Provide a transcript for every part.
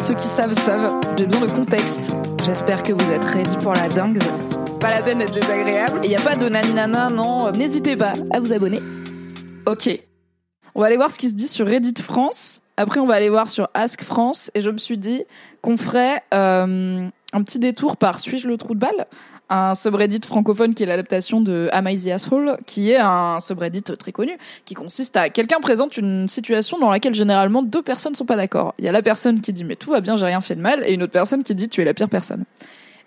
Ceux qui savent savent, j'ai besoin de contexte. J'espère que vous êtes ready pour la dingue. Pas la peine d'être désagréable. Et y a pas de naninana, non. N'hésitez pas à vous abonner. Ok. On va aller voir ce qui se dit sur Reddit France. Après, on va aller voir sur Ask France. Et je me suis dit qu'on ferait euh, un petit détour par Suis-je le trou de balle? Un subreddit francophone qui est l'adaptation de Am I the Asshole, qui est un subreddit très connu, qui consiste à quelqu'un présente une situation dans laquelle généralement deux personnes sont pas d'accord. Il y a la personne qui dit mais tout va bien, j'ai rien fait de mal, et une autre personne qui dit tu es la pire personne.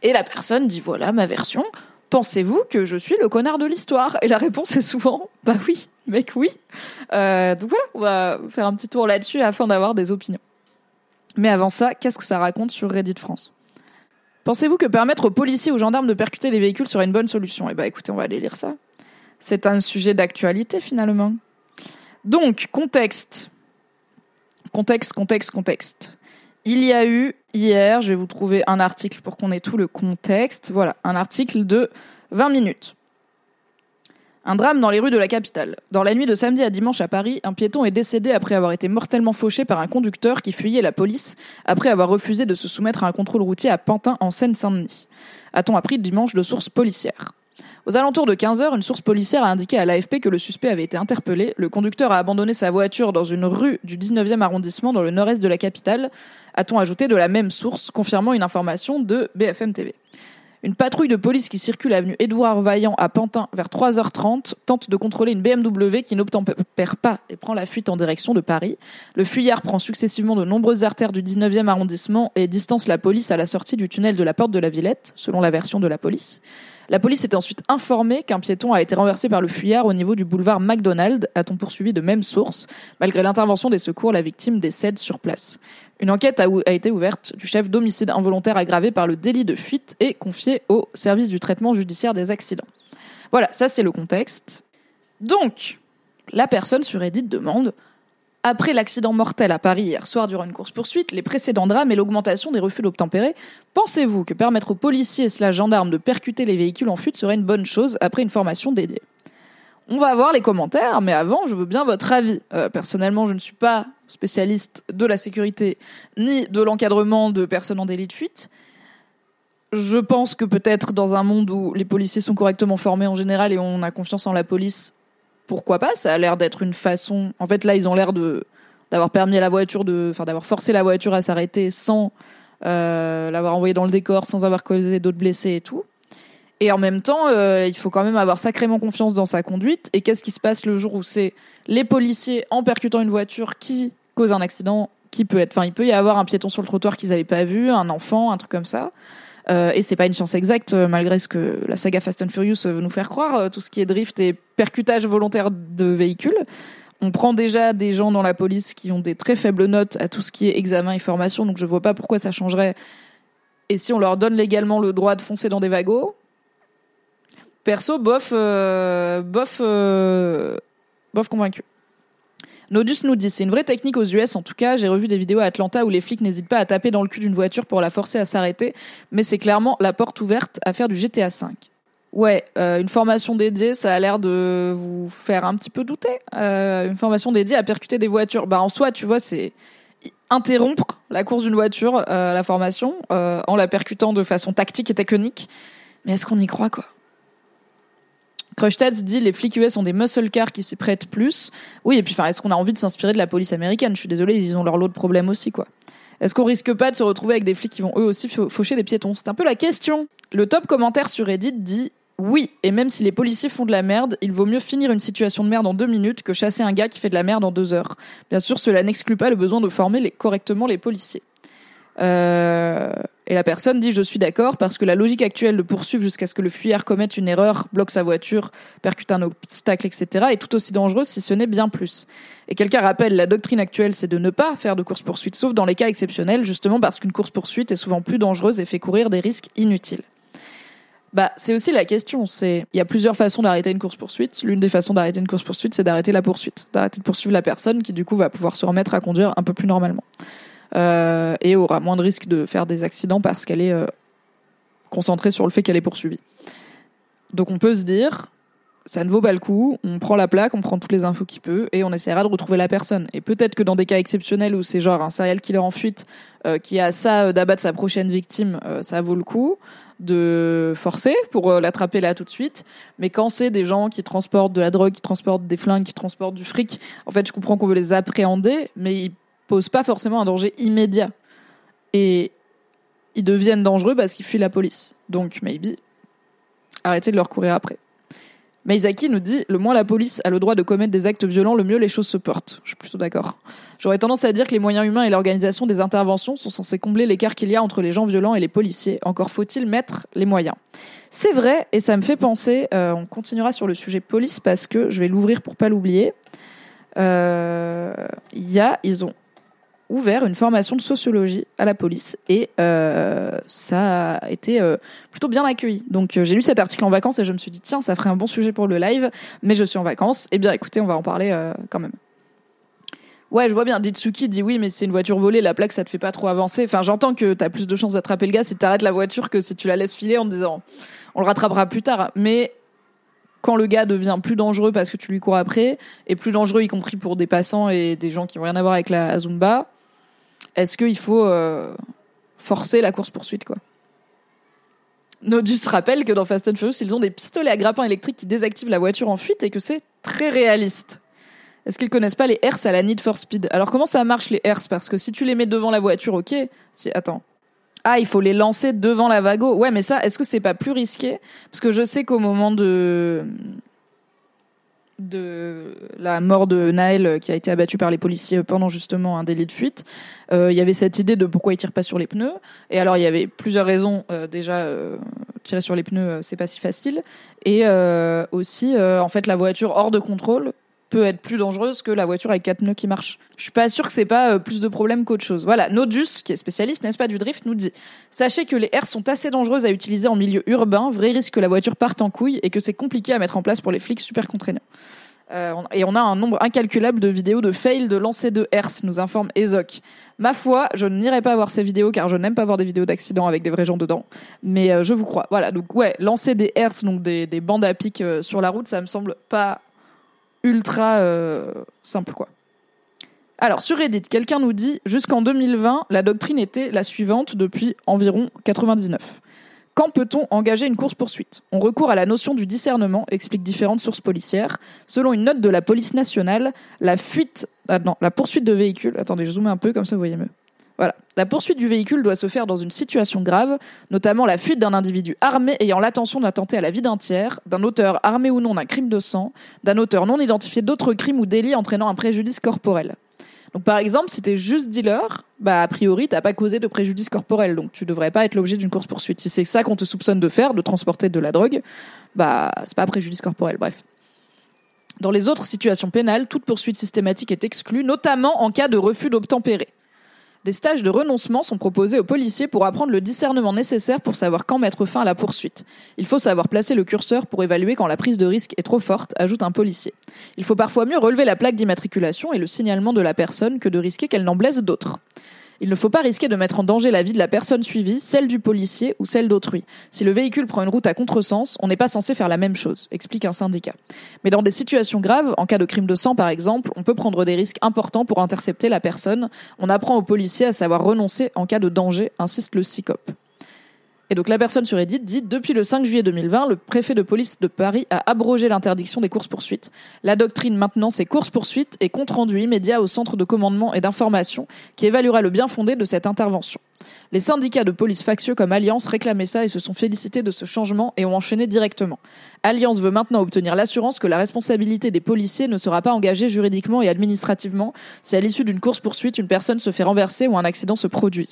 Et la personne dit voilà ma version. Pensez-vous que je suis le connard de l'histoire? Et la réponse est souvent bah oui, mec oui. Euh, donc voilà, on va faire un petit tour là-dessus afin d'avoir des opinions. Mais avant ça, qu'est-ce que ça raconte sur Reddit France? Pensez-vous que permettre aux policiers ou aux gendarmes de percuter les véhicules serait une bonne solution? Eh ben, écoutez, on va aller lire ça. C'est un sujet d'actualité finalement. Donc, contexte. Contexte, contexte, contexte. Il y a eu hier, je vais vous trouver un article pour qu'on ait tout le contexte. Voilà, un article de 20 minutes. Un drame dans les rues de la capitale. Dans la nuit de samedi à dimanche à Paris, un piéton est décédé après avoir été mortellement fauché par un conducteur qui fuyait la police après avoir refusé de se soumettre à un contrôle routier à Pantin en Seine-Saint-Denis. A-t-on appris dimanche de sources policières? Aux alentours de 15 heures, une source policière a indiqué à l'AFP que le suspect avait été interpellé. Le conducteur a abandonné sa voiture dans une rue du 19e arrondissement dans le nord-est de la capitale, a-t-on ajouté de la même source, confirmant une information de BFM TV. Une patrouille de police qui circule avenue Édouard Vaillant à Pantin vers 3h30 tente de contrôler une BMW qui n'obtempère pas et prend la fuite en direction de Paris. Le fuyard prend successivement de nombreuses artères du 19e arrondissement et distance la police à la sortie du tunnel de la porte de la Villette, selon la version de la police. La police est ensuite informée qu'un piéton a été renversé par le fuyard au niveau du boulevard McDonald, a-t-on poursuivi de même source. Malgré l'intervention des secours, la victime décède sur place. Une enquête a, été ouverte du chef d'homicide involontaire aggravé par le délit de fuite et confiée au service du traitement judiciaire des accidents. Voilà, ça c'est le contexte. Donc, la personne sur Reddit demande après l'accident mortel à Paris hier soir durant une course-poursuite, les précédents drames et l'augmentation des refus d'obtempérer, pensez-vous que permettre aux policiers et la gendarmes de percuter les véhicules en fuite serait une bonne chose après une formation dédiée? On va voir les commentaires, mais avant, je veux bien votre avis. Euh, personnellement, je ne suis pas spécialiste de la sécurité ni de l'encadrement de personnes en délit de fuite. Je pense que peut-être dans un monde où les policiers sont correctement formés en général et on a confiance en la police, pourquoi pas? Ça a l'air d'être une façon. En fait, là, ils ont l'air de d'avoir permis à la voiture de, enfin, d'avoir forcé la voiture à s'arrêter sans euh, l'avoir envoyé dans le décor, sans avoir causé d'autres blessés et tout. Et en même temps, euh, il faut quand même avoir sacrément confiance dans sa conduite. Et qu'est-ce qui se passe le jour où c'est les policiers en percutant une voiture qui cause un accident, qui peut être, enfin, il peut y avoir un piéton sur le trottoir qu'ils n'avaient pas vu, un enfant, un truc comme ça. Euh, et c'est pas une science exacte, euh, malgré ce que la saga Fast and Furious veut nous faire croire, euh, tout ce qui est drift et percutage volontaire de véhicules. On prend déjà des gens dans la police qui ont des très faibles notes à tout ce qui est examen et formation, donc je vois pas pourquoi ça changerait. Et si on leur donne légalement le droit de foncer dans des wagons, perso, bof, bof, bof convaincu. Nodus nous dit, c'est une vraie technique aux US en tout cas. J'ai revu des vidéos à Atlanta où les flics n'hésitent pas à taper dans le cul d'une voiture pour la forcer à s'arrêter, mais c'est clairement la porte ouverte à faire du GTA V. Ouais, euh, une formation dédiée, ça a l'air de vous faire un petit peu douter. Euh, une formation dédiée à percuter des voitures. Bah en soi, tu vois, c'est interrompre la course d'une voiture, euh, la formation, en la percutant de façon tactique et technique. Mais est-ce qu'on y croit quoi? Crushtats dit les flics US ont des muscle cars qui s'y prêtent plus. Oui, et puis enfin, est-ce qu'on a envie de s'inspirer de la police américaine? Je suis désolée, ils ont leur lot de problèmes aussi, quoi. Est-ce qu'on risque pas de se retrouver avec des flics qui vont eux aussi faucher des piétons? C'est un peu la question. Le top commentaire sur Reddit dit oui, et même si les policiers font de la merde, il vaut mieux finir une situation de merde en deux minutes que chasser un gars qui fait de la merde en deux heures. Bien sûr, cela n'exclut pas le besoin de former correctement les policiers. Euh, et la personne dit je suis d'accord parce que la logique actuelle de poursuivre jusqu'à ce que le fuyard commette une erreur, bloque sa voiture, percute un obstacle, etc. est tout aussi dangereuse si ce n'est bien plus. Et quelqu'un rappelle la doctrine actuelle, c'est de ne pas faire de course poursuite, sauf dans les cas exceptionnels, justement parce qu'une course poursuite est souvent plus dangereuse et fait courir des risques inutiles. Bah, c'est aussi la question. C'est, il y a plusieurs façons d'arrêter une course poursuite. L'une des façons d'arrêter une course poursuite, c'est d'arrêter la poursuite, d'arrêter de poursuivre la personne qui du coup va pouvoir se remettre à conduire un peu plus normalement euh, et aura moins de risques de faire des accidents parce qu'elle est euh, concentrée sur le fait qu'elle est poursuivie. Donc on peut se dire, ça ne vaut pas le coup, on prend la plaque, on prend toutes les infos qu'il peut et on essaiera de retrouver la personne. Et peut-être que dans des cas exceptionnels où c'est genre un serial killer en fuite euh, qui a ça d'abattre sa prochaine victime, ça vaut le coup de forcer pour l'attraper là tout de suite. Mais quand c'est des gens qui transportent de la drogue, qui transportent des flingues, qui transportent du fric, en fait, je comprends qu'on veut les appréhender, mais ils posent pas forcément un danger immédiat. Et ils deviennent dangereux parce qu'ils fuient la police. Donc, maybe, arrêtez de leur courir après. Meizaki nous dit le moins la police a le droit de commettre des actes violents, le mieux les choses se portent. Je suis plutôt d'accord. J'aurais tendance à dire que les moyens humains et l'organisation des interventions sont censés combler l'écart qu'il y a entre les gens violents et les policiers. Encore faut-il mettre les moyens. C'est vrai, et ça me fait penser, euh, on continuera sur le sujet police parce que je vais l'ouvrir pour pas l'oublier. Euh, Il y a, ils ont ouvert une formation de sociologie à la police et euh, ça a été euh, plutôt bien accueilli. Donc euh, j'ai lu cet article en vacances et je me suis dit tiens ça ferait un bon sujet pour le live, mais je suis en vacances. Eh bien écoutez on va en parler quand même. Ouais, je vois bien. Ditsuki dit oui, mais c'est une voiture volée, la plaque, ça te fait pas trop avancer. Enfin, j'entends que t'as plus de chances d'attraper le gars si t'arrêtes la voiture que si tu la laisses filer en te disant on le rattrapera plus tard. Mais quand le gars devient plus dangereux parce que tu lui cours après, et plus dangereux y compris pour des passants et des gens qui n'ont rien à voir avec la Zumba, est-ce qu'il faut euh, forcer la course poursuite quoi? Nodus rappelle que dans Fast and Furious, ils ont des pistolets à grappin électriques qui désactivent la voiture en fuite et que c'est très réaliste. Est-ce qu'ils connaissent pas les hertz à la Need for Speed? Alors comment ça marche les hertz? Parce que si tu les mets devant la voiture, ok. Si attends. Ah, il faut les lancer devant la vago. Ouais, mais ça, est-ce que c'est pas plus risqué? Parce que je sais qu'au moment de de la mort de Naël euh, qui a été abattu par les policiers pendant justement un délit de fuite, euh, il y avait cette idée de pourquoi il tire pas sur les pneus. Et alors il y avait plusieurs raisons. Euh, déjà, tirer sur les pneus, c'est pas si facile. Et aussi, en fait, la voiture hors de contrôle peut être plus dangereuse que la voiture avec quatre pneus qui marchent. Je suis pas sûr que c'est pas euh, plus de problème qu'autre chose. Voilà, Nodus, qui est spécialiste, n'est-ce pas, du drift, nous dit Sachez que les airs sont assez dangereuses à utiliser en milieu urbain, vrai risque que la voiture parte en couille et que c'est compliqué à mettre en place pour les flics super contraignants. Euh, et on a un nombre incalculable de vidéos de fail de lancer de hertz, nous informe Ezoc. Ma foi, je n'irai pas voir ces vidéos car je n'aime pas voir des vidéos d'accidents avec des vrais gens dedans. Mais euh, je vous crois. Voilà, donc ouais, lancer des hertz, donc des, des bandes à pic sur la route, ça me semble pas ultra euh, simple, quoi. Alors, sur Reddit, quelqu'un nous dit jusqu'en 2020, la doctrine était la suivante depuis environ 99. Quand peut-on engager une course-poursuite? On recourt à la notion du discernement, explique différentes sources policières. Selon une note de la police nationale, la fuite, ah la poursuite de véhicule. Attendez, je zoome un peu comme ça vous voyez mieux. La poursuite du véhicule doit se faire dans une situation grave, notamment la fuite d'un individu armé ayant l'intention d'attenter à la vie d'un tiers, d'un auteur armé ou non d'un crime de sang, d'un auteur non identifié d'autres crimes ou délits entraînant un préjudice corporel. Donc par exemple, si t'es juste dealer, bah a priori t'as pas causé de préjudice corporel, donc tu devrais pas être l'objet d'une course poursuite. Si c'est ça qu'on te soupçonne de faire, de transporter de la drogue, bah c'est pas préjudice corporel. Bref. Dans les autres situations pénales, toute poursuite systématique est exclue, notamment en cas de refus d'obtempérer. Des stages de renoncement sont proposés aux policiers pour apprendre le discernement nécessaire pour savoir quand mettre fin à la poursuite. Il faut savoir placer le curseur pour évaluer quand la prise de risque est trop forte, ajoute un policier. Il faut parfois mieux relever la plaque d'immatriculation et le signalement de la personne que de risquer qu'elle n'en blesse d'autres. Il ne faut pas risquer de mettre en danger la vie de la personne suivie, celle du policier ou celle d'autrui. Si le véhicule prend une route à contresens, on n'est pas censé faire la même chose, explique un syndicat. Mais dans des situations graves, en cas de crime de sang par exemple, on peut prendre des risques importants pour intercepter la personne. On apprend aux policiers à savoir renoncer en cas de danger, insiste le CICOP. Et donc la personne sur Reddit dit depuis le 5 juillet 2020, le préfet de police de Paris a abrogé l'interdiction des courses-poursuites. La doctrine maintenant, c'est courses-poursuites et compte-rendu immédiat au centre de commandement et d'information qui évaluera le bien fondé de cette intervention. Les syndicats de police factieux comme Alliance réclamaient ça et se sont félicités de ce changement et ont enchaîné directement. Alliance veut maintenant obtenir l'assurance que la responsabilité des policiers ne sera pas engagée juridiquement et administrativement si à l'issue d'une course-poursuite, une personne se fait renverser ou un accident se produit.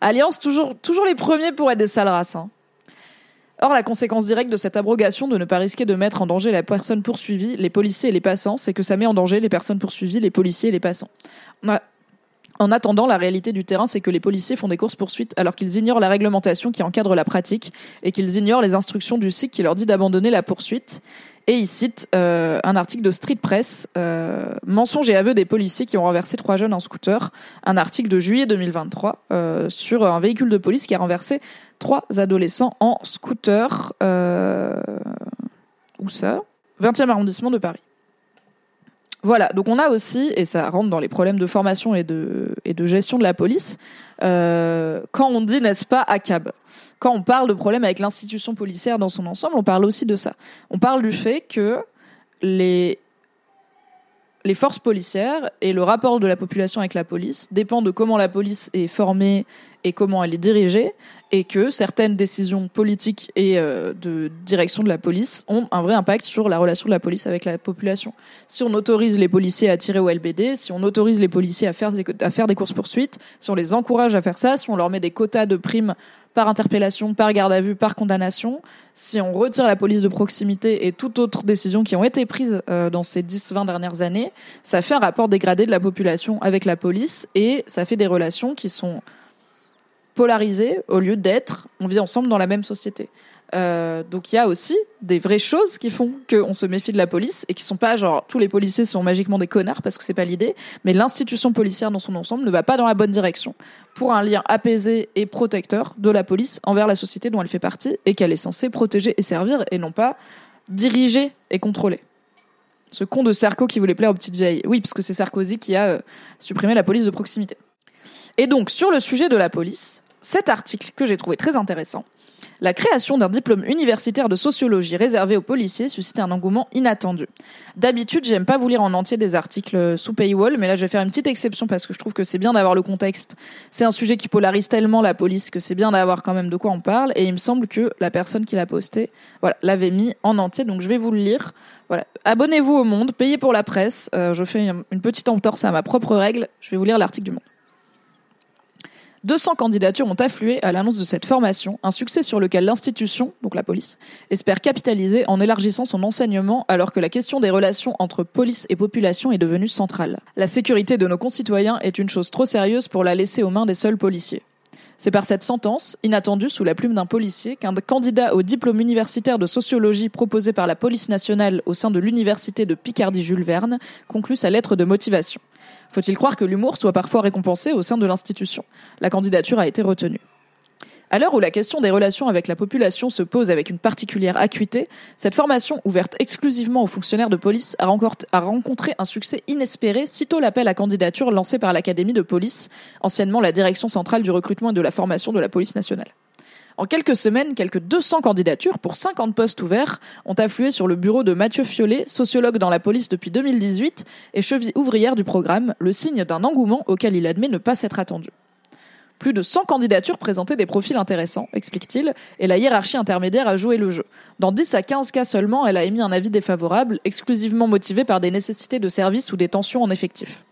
Alliance, toujours, les premiers pour être des sales races. hein. Or, la conséquence directe de cette abrogation de ne pas risquer de mettre en danger la personne poursuivie, les policiers et les passants, c'est que ça met en danger les personnes poursuivies, les policiers et les passants. En attendant, la réalité du terrain, c'est que les policiers font des courses-poursuites alors qu'ils ignorent la réglementation qui encadre la pratique et qu'ils ignorent les instructions du SIC qui leur dit d'abandonner la poursuite. Et il cite euh, un article de Street Press, euh, Mensonges et aveux des policiers qui ont renversé trois jeunes en scooter, un article de juillet 2023 euh, sur un véhicule de police qui a renversé trois adolescents en scooter. Euh, où ça? 20e arrondissement de Paris. Voilà, donc on a aussi, et ça rentre dans les problèmes de formation et de, gestion de la police, euh, quand on dit, n'est-ce pas, ACAB, quand on parle de problèmes avec l'institution policière dans son ensemble, on parle aussi de ça. On parle du fait que les, les forces policières et le rapport de la population avec la police dépend de comment la police est formée et comment elle est dirigée, et que certaines décisions politiques et euh, de direction de la police ont un vrai impact sur la relation de la police avec la population. Si on autorise les policiers à tirer au LBD, si on autorise les policiers à faire des, des courses-poursuites, si on les encourage à faire ça, si on leur met des quotas de primes par interpellation, par garde à vue, par condamnation, si on retire la police de proximité et toute autre décision qui ont été prises euh, dans ces 10-20 dernières années, ça fait un rapport dégradé de la population avec la police et ça fait des relations qui sont polarisées au lieu d'être on vit ensemble dans la même société. Euh, donc il y a aussi des vraies choses qui font qu'on se méfie de la police et qui sont pas genre tous les policiers sont magiquement des connards parce que c'est pas l'idée, mais l'institution policière dans son ensemble ne va pas dans la bonne direction pour un lien apaisé et protecteur de la police envers la société dont elle fait partie et qu'elle est censée protéger et servir et non pas diriger et contrôler. Ce con de Sarko qui voulait plaire aux petites vieilles. Oui, parce que c'est Sarkozy qui a euh, supprimé la police de proximité. Et donc, sur le sujet de la police, cet article que j'ai trouvé très intéressant, la création d'un diplôme universitaire de sociologie réservé aux policiers suscite un engouement inattendu. D'habitude, j'aime pas vous lire en entier des articles sous paywall, mais là, je vais faire une petite exception parce que je trouve que c'est bien d'avoir le contexte. C'est un sujet qui polarise tellement la police que c'est bien d'avoir quand même de quoi on parle. Et il me semble que la personne qui l'a posté, l'avait mis en entier. Donc, je vais vous le lire. Abonnez-vous au Monde, payez pour la presse. Euh, je fais une, une petite entorse à ma propre règle. Je vais vous lire l'article du Monde. 200 candidatures ont afflué à l'annonce de cette formation, un succès sur lequel l'institution, donc la police, espère capitaliser en élargissant son enseignement alors que la question des relations entre police et population est devenue centrale. La sécurité de nos concitoyens est une chose trop sérieuse pour la laisser aux mains des seuls policiers. C'est par cette sentence, inattendue sous la plume d'un policier, qu'un candidat au diplôme universitaire de sociologie proposé par la police nationale au sein de l'université de Picardie-Jules Verne conclut sa lettre de motivation. Faut-il croire que l'humour soit parfois récompensé au sein de l'institution? La candidature a été retenue. À l'heure où la question des relations avec la population se pose avec une particulière acuité, cette formation ouverte exclusivement aux fonctionnaires de police a rencontré un succès inespéré sitôt l'appel à candidature lancé par l'Académie de police, anciennement la direction centrale du recrutement et de la formation de la police nationale. En quelques semaines, quelques 200 candidatures pour 50 postes ouverts ont afflué sur le bureau de Mathieu Fiollet, sociologue dans la police depuis 2018 et cheville ouvrière du programme, le signe d'un engouement auquel il admet ne pas s'être attendu. Plus de 100 candidatures présentaient des profils intéressants, explique-t-il, et la hiérarchie intermédiaire a joué le jeu. Dans 10 à 15 cas seulement, elle a émis un avis défavorable, exclusivement motivé par des nécessités de service ou des tensions en effectif.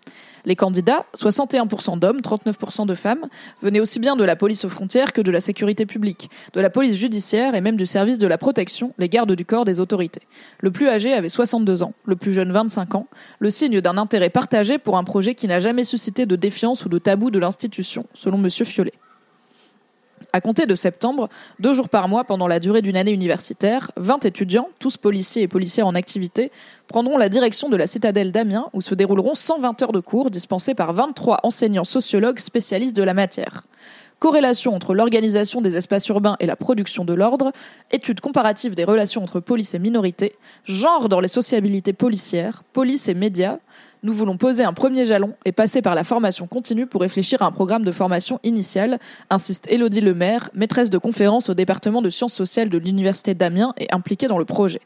Les candidats, 61% d'hommes, 39% de femmes, venaient aussi bien de la police aux frontières que de la sécurité publique, de la police judiciaire et même du service de la protection, les gardes du corps des autorités. Le plus âgé avait 62 ans, le plus jeune 25 ans, le signe d'un intérêt partagé pour un projet qui n'a jamais suscité de défiance ou de tabou de l'institution, selon M. Fiollet. À compter de septembre, deux jours par mois pendant la durée d'une année universitaire, 20 étudiants, tous policiers et policières en activité, prendront la direction de la citadelle d'Amiens où se dérouleront 120 heures de cours dispensés par 23 enseignants sociologues spécialistes de la matière. Corrélation entre l'organisation des espaces urbains et la production de l'ordre, étude comparative des relations entre police et minorité, genre dans les sociabilités policières, police et médias, nous voulons poser un premier jalon et passer par la formation continue pour réfléchir à un programme de formation initiale, insiste Élodie Lemaire, maîtresse de conférence au département de sciences sociales de l'Université d'Amiens et impliquée dans le projet.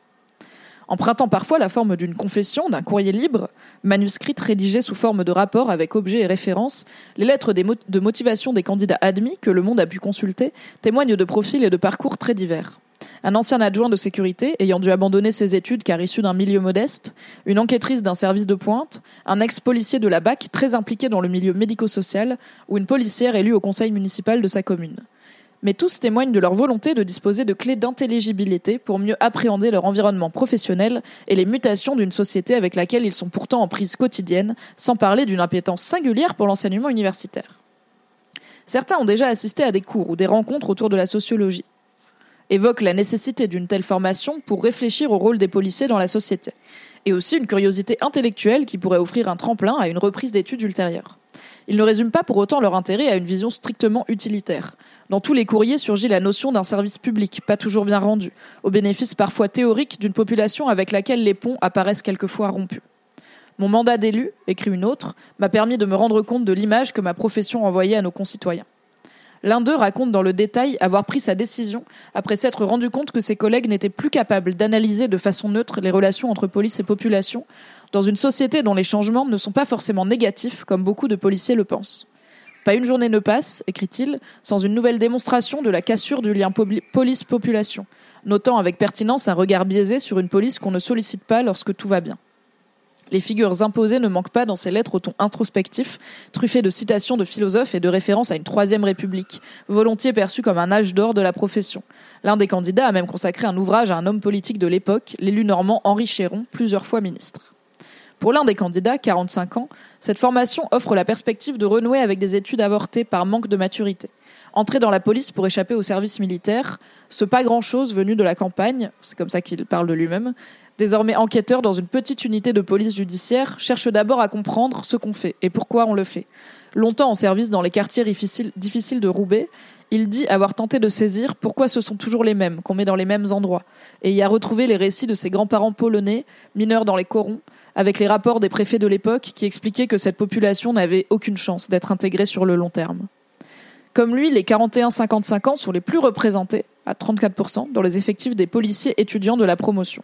Empruntant parfois la forme d'une confession, d'un courrier libre, manuscrite rédigée sous forme de rapport avec objet et référence, les lettres de motivation des candidats admis, que le monde a pu consulter, témoignent de profils et de parcours très divers. Un ancien adjoint de sécurité ayant dû abandonner ses études car issu d'un milieu modeste, une enquêtrice d'un service de pointe, un ex-policier de la BAC très impliqué dans le milieu médico-social ou une policière élue au conseil municipal de sa commune. Mais tous témoignent de leur volonté de disposer de clés d'intelligibilité pour mieux appréhender leur environnement professionnel et les mutations d'une société avec laquelle ils sont pourtant en prise quotidienne, sans parler d'une impétence singulière pour l'enseignement universitaire. Certains ont déjà assisté à des cours ou des rencontres autour de la sociologie évoque la nécessité d'une telle formation pour réfléchir au rôle des policiers dans la société, et aussi une curiosité intellectuelle qui pourrait offrir un tremplin à une reprise d'études ultérieures. Ils ne résument pas pour autant leur intérêt à une vision strictement utilitaire. Dans tous les courriers surgit la notion d'un service public, pas toujours bien rendu, au bénéfice parfois théorique d'une population avec laquelle les ponts apparaissent quelquefois rompus. Mon mandat d'élu, écrit une autre, m'a permis de me rendre compte de l'image que ma profession envoyait à nos concitoyens. L'un d'eux raconte dans le détail avoir pris sa décision après s'être rendu compte que ses collègues n'étaient plus capables d'analyser de façon neutre les relations entre police et population, dans une société dont les changements ne sont pas forcément négatifs comme beaucoup de policiers le pensent. Pas une journée ne passe, écrit-il, sans une nouvelle démonstration de la cassure du lien police-population, notant avec pertinence un regard biaisé sur une police qu'on ne sollicite pas lorsque tout va bien. Les figures imposées ne manquent pas dans ces lettres au ton introspectif, truffées de citations de philosophes et de références à une troisième république, volontiers perçue comme un âge d'or de la profession. L'un des candidats a même consacré un ouvrage à un homme politique de l'époque, l'élu normand Henri Chéron, plusieurs fois ministre. Pour l'un des candidats, 45 ans, cette formation offre la perspective de renouer avec des études avortées par manque de maturité. Entrer dans la police pour échapper au service militaire, ce pas grand-chose venu de la campagne, c'est comme ça qu'il parle de lui-même, désormais enquêteur dans une petite unité de police judiciaire, cherche d'abord à comprendre ce qu'on fait et pourquoi on le fait. Longtemps en service dans les quartiers difficiles, de Roubaix, il dit avoir tenté de saisir pourquoi ce sont toujours les mêmes, qu'on met dans les mêmes endroits, et y a retrouvé les récits de ses grands-parents polonais, mineurs dans les corons, avec les rapports des préfets de l'époque qui expliquaient que cette population n'avait aucune chance d'être intégrée sur le long terme. Comme lui, les 41-55 ans sont les plus représentés, à 34%, dans les effectifs des policiers étudiants de la promotion.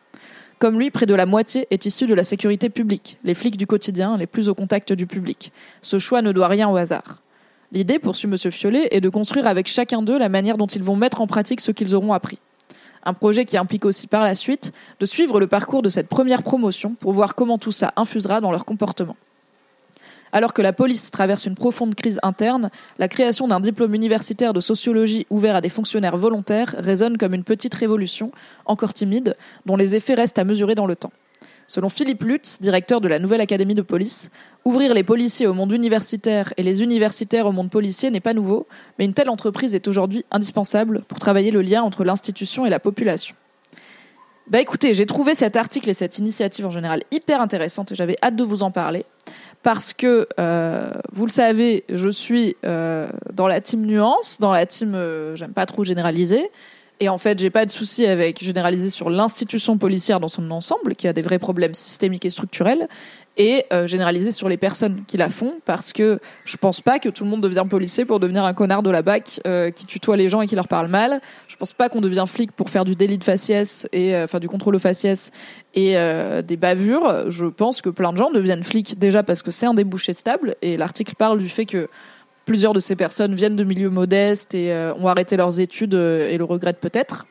Comme lui, près de la moitié est issu de la sécurité publique, les flics du quotidien, les plus au contact du public. Ce choix ne doit rien au hasard. L'idée, poursuit M. Fiollet, est de construire avec chacun d'eux la manière dont ils vont mettre en pratique ce qu'ils auront appris. Un projet qui implique aussi par la suite de suivre le parcours de cette première promotion pour voir comment tout ça infusera dans leur comportement. Alors que la police traverse une profonde crise interne, la création d'un diplôme universitaire de sociologie ouvert à des fonctionnaires volontaires résonne comme une petite révolution, encore timide, dont les effets restent à mesurer dans le temps. Selon Philippe Lutz, directeur de la nouvelle académie de police, ouvrir les policiers au monde universitaire et les universitaires au monde policier n'est pas nouveau, mais une telle entreprise est aujourd'hui indispensable pour travailler le lien entre l'institution et la population. Bah écoutez, j'ai trouvé cet article et cette initiative en général hyper intéressante et j'avais hâte de vous en parler parce que euh, vous le savez, je suis euh, dans la team nuance, dans la team euh, j'aime pas trop généraliser. Et en fait, j'ai pas de souci avec généraliser sur l'institution policière dans son ensemble, qui a des vrais problèmes systémiques et structurels et euh, généraliser sur les personnes qui la font parce que je pense pas que tout le monde devient policier pour devenir un connard de la BAC euh, qui tutoie les gens et qui leur parle mal. Je pense pas qu'on devient flic pour faire du délit de faciès et euh, enfin du contrôle aux faciès et des bavures. Je pense que plein de gens deviennent flics déjà parce que c'est un débouché stable et l'article parle du fait que plusieurs de ces personnes viennent de milieux modestes et ont arrêté leurs études et le regrettent peut-être.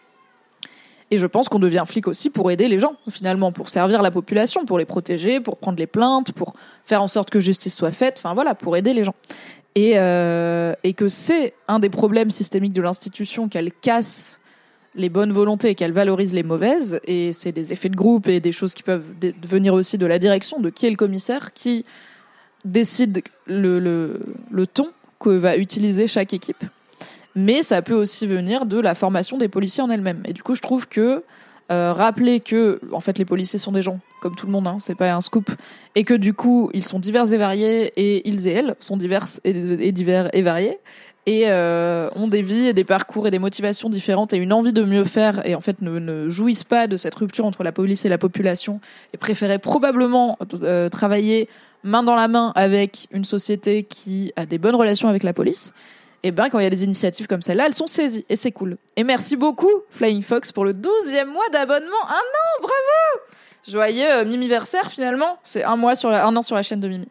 Et je pense qu'on devient flic aussi pour aider les gens, finalement, pour servir la population, pour les protéger, pour prendre les plaintes, pour faire en sorte que justice soit faite, enfin voilà, pour aider les gens. Et, euh, que c'est un des problèmes systémiques de l'institution qu'elle casse les bonnes volontés et qu'elle valorise les mauvaises. Et c'est des effets de groupe et des choses qui peuvent venir aussi de la direction, de qui est le commissaire, qui décide le ton que va utiliser chaque équipe mais ça peut aussi venir de la formation des policiers en elles-mêmes. Et du coup, je trouve que euh, rappeler que, en fait, les policiers sont des gens, comme tout le monde, hein, c'est pas un scoop, et que du coup, ils sont divers et variés, et ils et elles sont diverses et, divers et variés, et euh, ont des vies et des parcours et des motivations différentes et une envie de mieux faire, et en fait ne, jouissent pas de cette rupture entre la police et la population, et préféraient probablement euh, travailler main dans la main avec une société qui a des bonnes relations avec la police et eh ben quand il y a des initiatives comme celle-là, elles sont saisies et c'est cool. Et merci beaucoup Flying Fox pour le 12e mois d'abonnement. Un an, bravo Joyeux euh, Mimiversaire finalement, c'est un mois sur un an sur la chaîne de Mimi.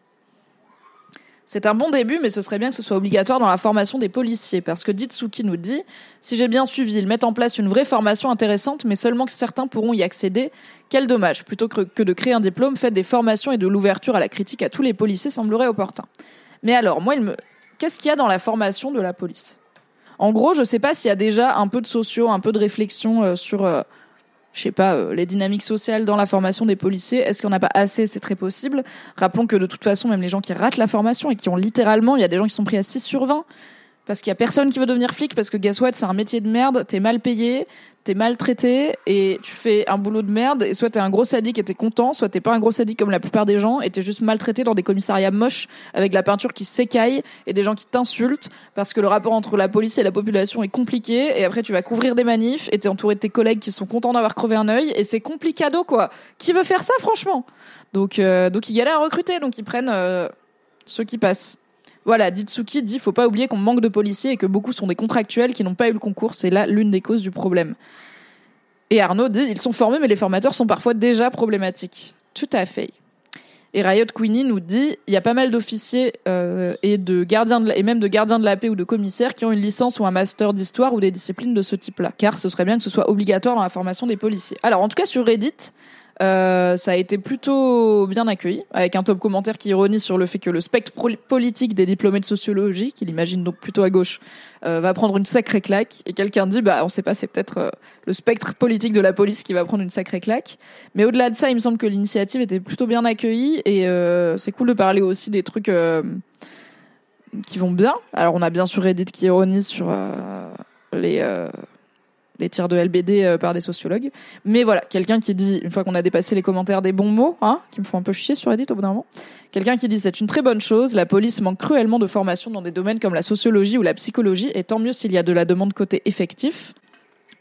C'est un bon début, mais ce serait bien que ce soit obligatoire dans la formation des policiers, parce que Ditsuki nous dit, si j'ai bien suivi, ils mettent en place une vraie formation intéressante, mais seulement que certains pourront y accéder. Quel dommage. Plutôt que de créer un diplôme, faites des formations et de l'ouverture à la critique à tous les policiers semblerait opportun. Mais alors, moi, qu'est-ce qu'il y a dans la formation de la police? En gros, je sais pas s'il y a déjà un peu de sociaux, un peu de réflexion euh, sur... Euh, je sais pas, euh, les dynamiques sociales dans la formation des policiers. Est-ce qu'il n'y en a pas assez? C'est très possible. Rappelons que de toute façon, même les gens qui ratent la formation et qui ont littéralement, il y a des gens qui sont pris à 6 sur 20 parce qu'il y a personne qui veut devenir flic parce que guess what, c'est un métier de merde, t'es mal payé, t'es maltraité et tu fais un boulot de merde et soit t'es un gros sadique et t'es content, soit t'es pas un gros sadique comme la plupart des gens et t'es juste maltraité dans des commissariats moches avec la peinture qui s'écaille et des gens qui t'insultent parce que le rapport entre la police et la population est compliqué et après tu vas couvrir des manifs et t'es entouré de tes collègues qui sont contents d'avoir crevé un œil et c'est complicado quoi. Qui veut faire ça franchement? Donc euh, donc ils galèrent à recruter donc ils prennent euh, ceux qui passent. Voilà, Ditsuki dit faut pas oublier qu'on manque de policiers et que beaucoup sont des contractuels qui n'ont pas eu le concours. C'est là l'une des causes du problème. Et Arnaud dit ils sont formés, mais les formateurs sont parfois déjà problématiques. Tout à fait. Et Riot Queenie nous dit il y a pas mal d'officiers euh, et de gardiens et même de gardiens de la paix ou de commissaires qui ont une licence ou un master d'histoire ou des disciplines de ce type-là. Car ce serait bien que ce soit obligatoire dans la formation des policiers. Alors en tout cas sur Reddit, euh, ça a été plutôt bien accueilli, avec un top commentaire qui ironise sur le fait que le spectre politique des diplômés de sociologie, qu'il imagine donc plutôt à gauche, euh, va prendre une sacrée claque. Et quelqu'un dit, bah, on sait pas, c'est peut-être euh, le spectre politique de la police qui va prendre une sacrée claque. Mais au-delà de ça, il me semble que l'initiative était plutôt bien accueillie et c'est cool de parler aussi des trucs qui vont bien. Alors, on a bien sûr Reddit qui ironise sur les les tirs de LBD euh, par des sociologues. Mais voilà, quelqu'un qui dit, une fois qu'on a dépassé les commentaires des bons mots, hein, qui me font un peu chier sur Reddit au bout d'un moment, quelqu'un qui dit c'est une très bonne chose, la police manque cruellement de formation dans des domaines comme la sociologie ou la psychologie, et tant mieux s'il y a de la demande côté effectif.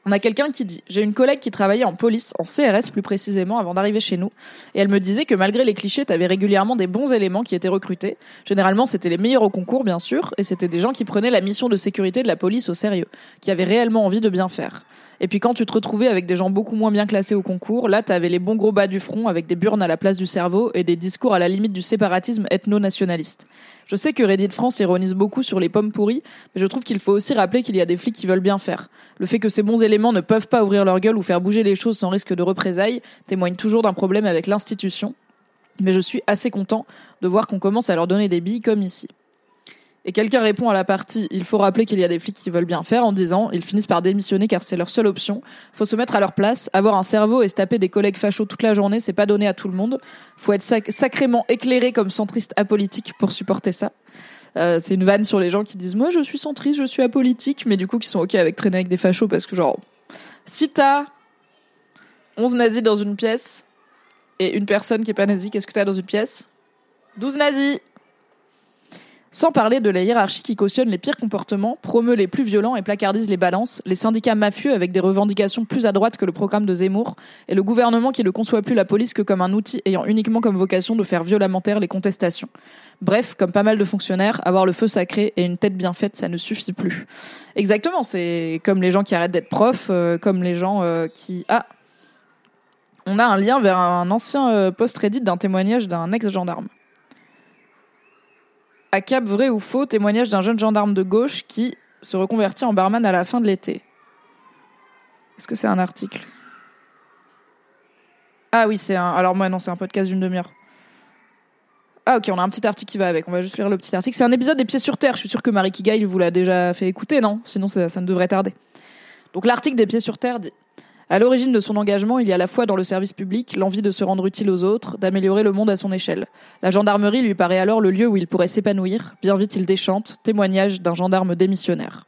On a quelqu'un qui dit J'ai une collègue qui travaillait en police, en CRS plus précisément, avant d'arriver chez nous. Et elle me disait que malgré les clichés, t'avais régulièrement des bons éléments qui étaient recrutés. Généralement, c'était les meilleurs au concours, bien sûr, et c'était des gens qui prenaient la mission de sécurité de la police au sérieux, qui avaient réellement envie de bien faire. Et puis quand tu te retrouvais avec des gens beaucoup moins bien classés au concours, là, t'avais les bons gros bas du front avec des burnes à la place du cerveau et des discours à la limite du séparatisme ethno-nationaliste. Je sais que Reddit France ironise beaucoup sur les pommes pourries, mais je trouve qu'il faut aussi rappeler qu'il y a des flics qui veulent bien faire. Le fait que ces bons éléments ne peuvent pas ouvrir leur gueule ou faire bouger les choses sans risque de représailles témoigne toujours d'un problème avec l'institution. Mais je suis assez content de voir qu'on commence à leur donner des billes comme ici et quelqu'un répond à la partie il faut rappeler qu'il y a des flics qui veulent bien faire en disant ils finissent par démissionner car c'est leur seule option. Faut se mettre à leur place, avoir un cerveau et se taper des collègues fachos toute la journée, c'est pas donné à tout le monde. Faut être sacrément éclairé comme centriste apolitique pour supporter ça. Euh, c'est une vanne sur les gens qui disent moi je suis centriste, je suis apolitique, mais du coup qui sont ok avec traîner avec des fachos parce que genre si t'as 11 nazis dans une pièce et une personne qui est pas nazie, qu'est-ce que t'as dans une pièce? 12 nazis sans parler de la hiérarchie qui cautionne les pires comportements, promeut les plus violents et placardise les balances, les syndicats mafieux avec des revendications plus à droite que le programme de Zemmour, et le gouvernement qui ne conçoit plus la police que comme un outil ayant uniquement comme vocation de faire violemment taire les contestations. Bref, comme pas mal de fonctionnaires, avoir le feu sacré et une tête bien faite, ça ne suffit plus. Exactement, c'est comme les gens qui arrêtent d'être profs, euh, comme les gens euh, qui... Ah On a un lien vers un ancien euh, post-Reddit d'un témoignage d'un ex-gendarme. À Cap, vrai ou faux, témoignage d'un jeune gendarme de gauche qui se reconvertit en barman à la fin de l'été. Est-ce que c'est un article? Ah oui, c'est un. Alors moi non, c'est un podcast d'une demi-heure. Ah ok, on a un petit article qui va avec. On va juste lire le petit article. C'est un épisode des Pieds sur Terre. Je suis sûr que Marie Kigail vous l'a déjà fait écouter, non? Sinon ça, ça ne devrait tarder. Donc l'article des Pieds sur Terre dit à l'origine de son engagement, il y a à la fois dans le service public l'envie de se rendre utile aux autres, d'améliorer le monde à son échelle. La gendarmerie lui paraît alors le lieu où il pourrait s'épanouir. Bien vite, il déchante. Témoignage d'un gendarme démissionnaire.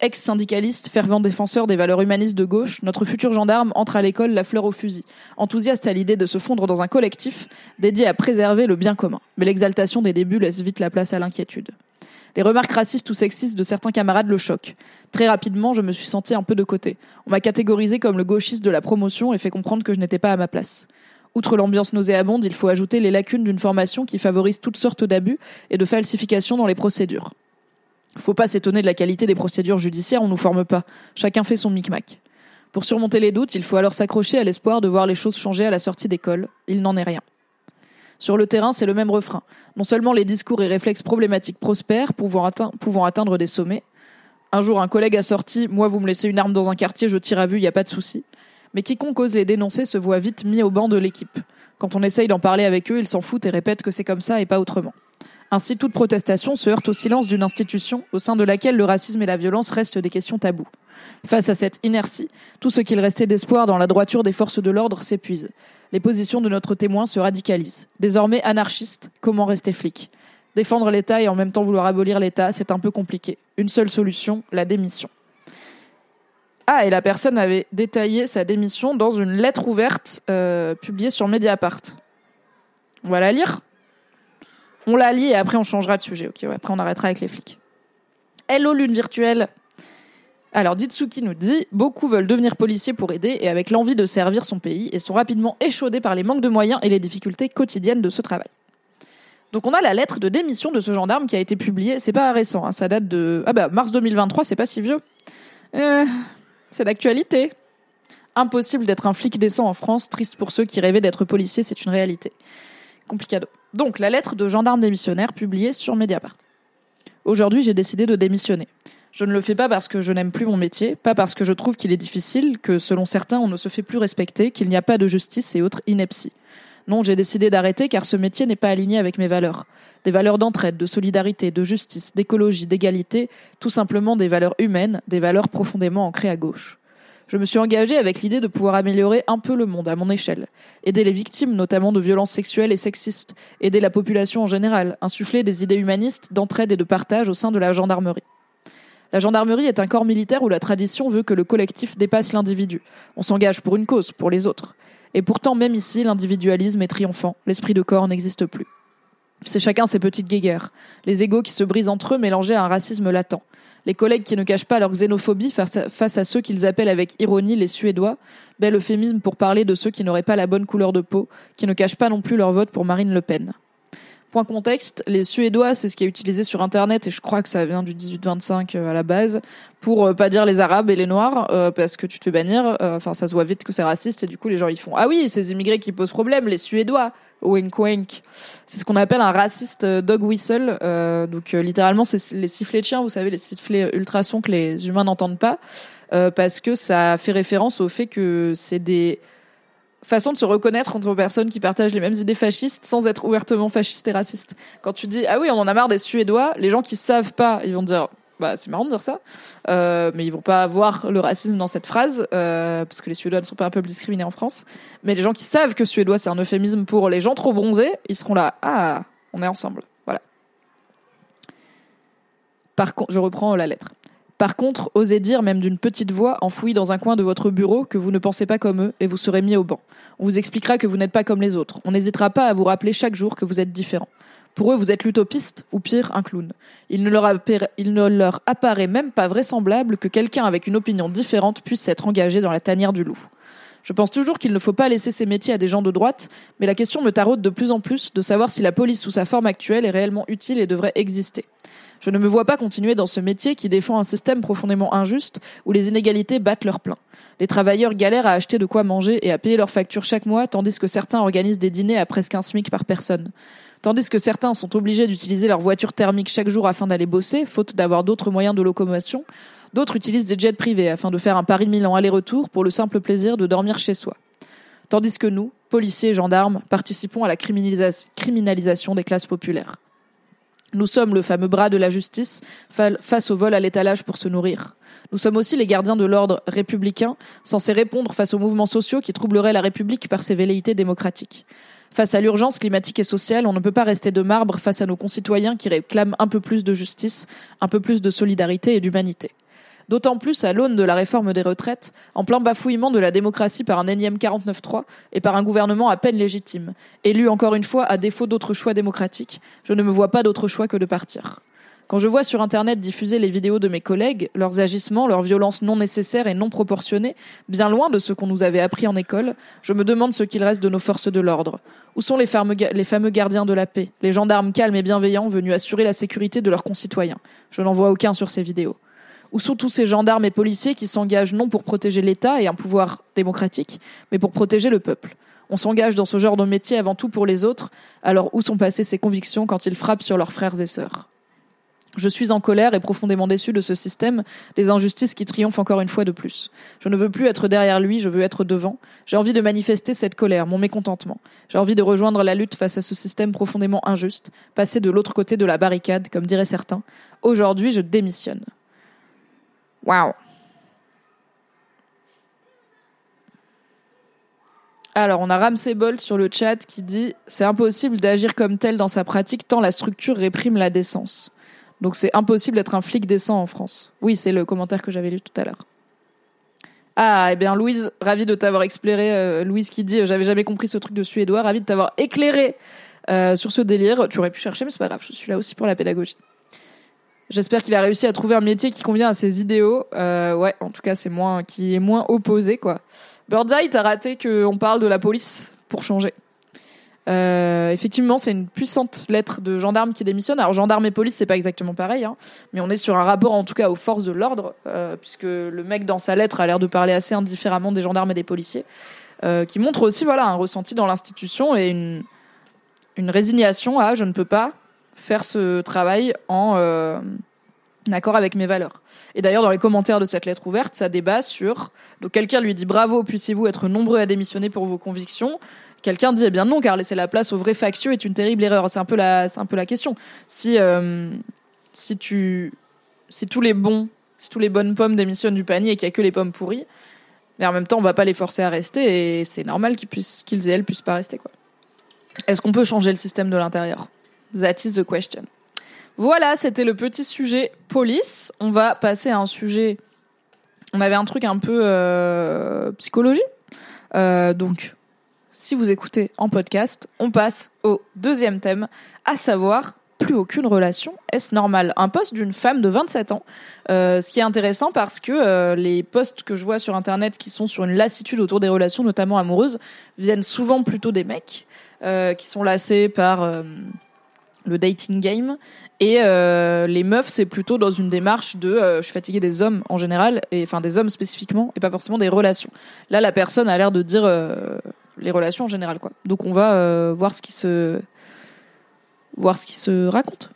Ex-syndicaliste, fervent défenseur des valeurs humanistes de gauche, notre futur gendarme entre à l'école la fleur au fusil, enthousiaste à l'idée de se fondre dans un collectif dédié à préserver le bien commun. Mais l'exaltation des débuts laisse vite la place à l'inquiétude. Les remarques racistes ou sexistes de certains camarades le choquent. Très rapidement, je me suis senti un peu de côté. On m'a catégorisé comme le gauchiste de la promotion et fait comprendre que je n'étais pas à ma place. Outre l'ambiance nauséabonde, il faut ajouter les lacunes d'une formation qui favorise toutes sortes d'abus et de falsifications dans les procédures. Faut pas s'étonner de la qualité des procédures judiciaires, on nous forme pas. Chacun fait son micmac. Pour surmonter les doutes, il faut alors s'accrocher à l'espoir de voir les choses changer à la sortie d'école. Il n'en est rien. Sur le terrain, c'est le même refrain. Non seulement les discours et réflexes problématiques prospèrent, pouvant atteindre des sommets. Un jour, un collègue a sorti Moi, vous me laissez une arme dans un quartier, je tire à vue, il n'y a pas de souci. Mais quiconque ose les dénoncer se voit vite mis au banc de l'équipe. Quand on essaye d'en parler avec eux, ils s'en foutent et répètent que c'est comme ça et pas autrement. Ainsi, toute protestation se heurte au silence d'une institution au sein de laquelle le racisme et la violence restent des questions taboues. Face à cette inertie, tout ce qu'il restait d'espoir dans la droiture des forces de l'ordre s'épuise. Les positions de notre témoin se radicalisent. Désormais anarchiste, comment rester flic Défendre l'État et en même temps vouloir abolir l'État, c'est un peu compliqué. Une seule solution, la démission. Ah, et la personne avait détaillé sa démission dans une lettre ouverte euh, publiée sur Mediapart. On va la lire? On la lit et après on changera de sujet. Ok, après on arrêtera avec les flics. Hello lune virtuelle. Alors Ditsuki nous dit beaucoup veulent devenir policiers pour aider et avec l'envie de servir son pays et sont rapidement échaudés par les manques de moyens et les difficultés quotidiennes de ce travail. Donc on a la lettre de démission de ce gendarme qui a été publiée, c'est pas récent, hein, ça date de ah bah mars 2023, c'est pas si vieux. Euh, c'est d'actualité. Impossible d'être un flic décent en France, triste pour ceux qui rêvaient d'être policiers, c'est une réalité. Complicado. Donc, la lettre de gendarme démissionnaire publiée sur Mediapart. Aujourd'hui, j'ai décidé de démissionner. Je ne le fais pas parce que je n'aime plus mon métier, pas parce que je trouve qu'il est difficile, que selon certains, on ne se fait plus respecter, qu'il n'y a pas de justice et autres inepties. Non, j'ai décidé d'arrêter car ce métier n'est pas aligné avec mes valeurs. Des valeurs d'entraide, de solidarité, de justice, d'écologie, d'égalité, tout simplement des valeurs humaines, des valeurs profondément ancrées à gauche. Je me suis engagée avec l'idée de pouvoir améliorer un peu le monde à mon échelle, aider les victimes notamment de violences sexuelles et sexistes, aider la population en général, insuffler des idées humanistes, d'entraide et de partage au sein de la gendarmerie. La gendarmerie est un corps militaire où la tradition veut que le collectif dépasse l'individu. On s'engage pour une cause, pour les autres. Et pourtant, même ici, l'individualisme est triomphant. L'esprit de corps n'existe plus. C'est chacun ses petites guéguerres. Les égaux qui se brisent entre eux mélangés à un racisme latent. Les collègues qui ne cachent pas leur xénophobie face à, face à ceux qu'ils appellent avec ironie les Suédois, bel euphémisme pour parler de ceux qui n'auraient pas la bonne couleur de peau, qui ne cachent pas non plus leur vote pour Marine Le Pen. Point contexte, les Suédois, c'est ce qui est utilisé sur Internet, et je crois que ça vient du 18-25 euh, à la base, pour euh, pas dire les Arabes et les Noirs, euh, parce que tu te fais bannir, enfin ça se voit vite que c'est raciste, et du coup les gens ils font « Ah oui, ces immigrés qui posent problème, les Suédois !» Wink wink. C'est ce qu'on appelle un raciste dog whistle. donc littéralement, c'est les sifflets de chien, vous savez, les sifflets ultrasons que les humains n'entendent pas, parce que ça fait référence au fait que c'est des façon de se reconnaître entre personnes qui partagent les mêmes idées fascistes sans être ouvertement fascistes et racistes. Quand tu dis ah oui on en a marre des Suédois, les gens qui savent pas ils vont dire bah c'est marrant de dire ça, euh, mais ils vont pas voir le racisme dans cette phrase euh, parce que les Suédois ne sont pas un peuple discriminé en France. Mais les gens qui savent que Suédois c'est un euphémisme pour les gens trop bronzés, ils seront là ah on est ensemble voilà. Par contre je reprends la lettre. Par contre, osez dire, même d'une petite voix, enfouie dans un coin de votre bureau, que vous ne pensez pas comme eux et vous serez mis au banc. On vous expliquera que vous n'êtes pas comme les autres. On n'hésitera pas à vous rappeler chaque jour que vous êtes différent. Pour eux, vous êtes l'utopiste, ou pire, un clown. Il ne, leur apparaît même pas vraisemblable que quelqu'un avec une opinion différente puisse être engagé dans la tanière du loup. Je pense toujours qu'il ne faut pas laisser ces métiers à des gens de droite, mais la question me taraude de plus en plus de savoir si la police sous sa forme actuelle est réellement utile et devrait exister. Je ne me vois pas continuer dans ce métier qui défend un système profondément injuste où les inégalités battent leur plein. Les travailleurs galèrent à acheter de quoi manger et à payer leurs factures chaque mois, tandis que certains organisent des dîners à presque un SMIC par personne. Tandis que certains sont obligés d'utiliser leur voiture thermique chaque jour afin d'aller bosser, faute d'avoir d'autres moyens de locomotion, d'autres utilisent des jets privés afin de faire un Paris-Milan aller-retour pour le simple plaisir de dormir chez soi. Tandis que nous, policiers et gendarmes, participons à la criminalisation des classes populaires. Nous sommes le fameux bras de la justice face au vol à l'étalage pour se nourrir. Nous sommes aussi les gardiens de l'ordre républicain, censés répondre face aux mouvements sociaux qui troubleraient la République par ses velléités démocratiques. Face à l'urgence climatique et sociale, on ne peut pas rester de marbre face à nos concitoyens qui réclament un peu plus de justice, un peu plus de solidarité et d'humanité. D'autant plus à l'aune de la réforme des retraites, en plein bafouillement de la démocratie par un énième 49-3 et par un gouvernement à peine légitime, élu encore une fois à défaut d'autres choix démocratiques, je ne me vois pas d'autre choix que de partir. Quand je vois sur Internet diffuser les vidéos de mes collègues, leurs agissements, leurs violences non nécessaires et non proportionnées, bien loin de ce qu'on nous avait appris en école, je me demande ce qu'il reste de nos forces de l'ordre. Où sont les, les fameux gardiens de la paix, les gendarmes calmes et bienveillants venus assurer la sécurité de leurs concitoyens? Je n'en vois aucun sur ces vidéos. Où sont tous ces gendarmes et policiers qui s'engagent non pour protéger l'État et un pouvoir démocratique, mais pour protéger le peuple On s'engage dans ce genre de métier avant tout pour les autres, alors où sont passées ses convictions quand il frappe sur leurs frères et sœurs? Je suis en colère et profondément déçu de ce système, des injustices qui triomphent encore une fois de plus. Je ne veux plus être derrière lui, je veux être devant. J'ai envie de manifester cette colère, mon mécontentement. J'ai envie de rejoindre la lutte face à ce système profondément injuste, passer de l'autre côté de la barricade, comme diraient certains. Aujourd'hui, je démissionne. Waouh. Alors, on a Ramsey Bolt sur le chat qui dit C'est impossible d'agir comme tel dans sa pratique tant la structure réprime la décence. Donc c'est impossible d'être un flic décent en France. Oui, c'est le commentaire que j'avais lu tout à l'heure. Ah, eh bien Louise, ravi de t'avoir éclairé. Euh, Louise qui dit, j'avais jamais compris ce truc de suédois, ravi de t'avoir éclairé euh, sur ce délire. Tu aurais pu chercher, mais c'est pas grave, je suis là aussi pour la pédagogie. J'espère qu'il a réussi à trouver un métier qui convient à ses idéaux. Euh, ouais, en tout cas, c'est moins, qui est moins opposé, quoi. Birdseye, t'as raté qu'on parle de la police pour changer. Euh, effectivement, c'est une puissante lettre de gendarme qui démissionne. Alors, gendarme et police, c'est pas exactement pareil, hein, mais on est sur un rapport, en tout cas, aux forces de l'ordre, euh, puisque le mec dans sa lettre a l'air de parler assez indifféremment des gendarmes et des policiers, qui montre aussi, voilà, un ressenti dans l'institution et une, une résignation à je ne peux pas faire ce travail en euh, accord avec mes valeurs. Et d'ailleurs, dans les commentaires de cette lettre ouverte, ça débat sur. Donc, quelqu'un lui dit bravo, puissiez-vous être nombreux à démissionner pour vos convictions. Quelqu'un dit eh bien non, car laisser la place aux vrais factieux est une terrible erreur. C'est un peu la, c'est un peu la question. Si euh, si tu si tous les bons, si tous les bonnes pommes démissionnent du panier et qu'il y a que les pommes pourries, mais en même temps on va pas les forcer à rester et c'est normal qu'ils puissent qu'ils et elles puissent pas rester quoi. Est-ce qu'on peut changer le système de l'intérieur? That is the question. Voilà, c'était le petit sujet police. On va passer à un sujet. On avait un truc un peu euh, psychologie. Euh, donc, si vous écoutez en podcast, on passe au deuxième thème, à savoir plus aucune relation, est-ce normal Un poste d'une femme de 27 ans, euh, ce qui est intéressant parce que les posts que je vois sur Internet qui sont sur une lassitude autour des relations, notamment amoureuses, viennent souvent plutôt des mecs qui sont lassés par le dating game et les meufs c'est plutôt dans une démarche de je suis fatiguée des hommes en général et enfin des hommes spécifiquement et pas forcément des relations là la personne a l'air de dire les relations en général quoi. Donc on va euh, voir ce qui se voir ce qui se raconte.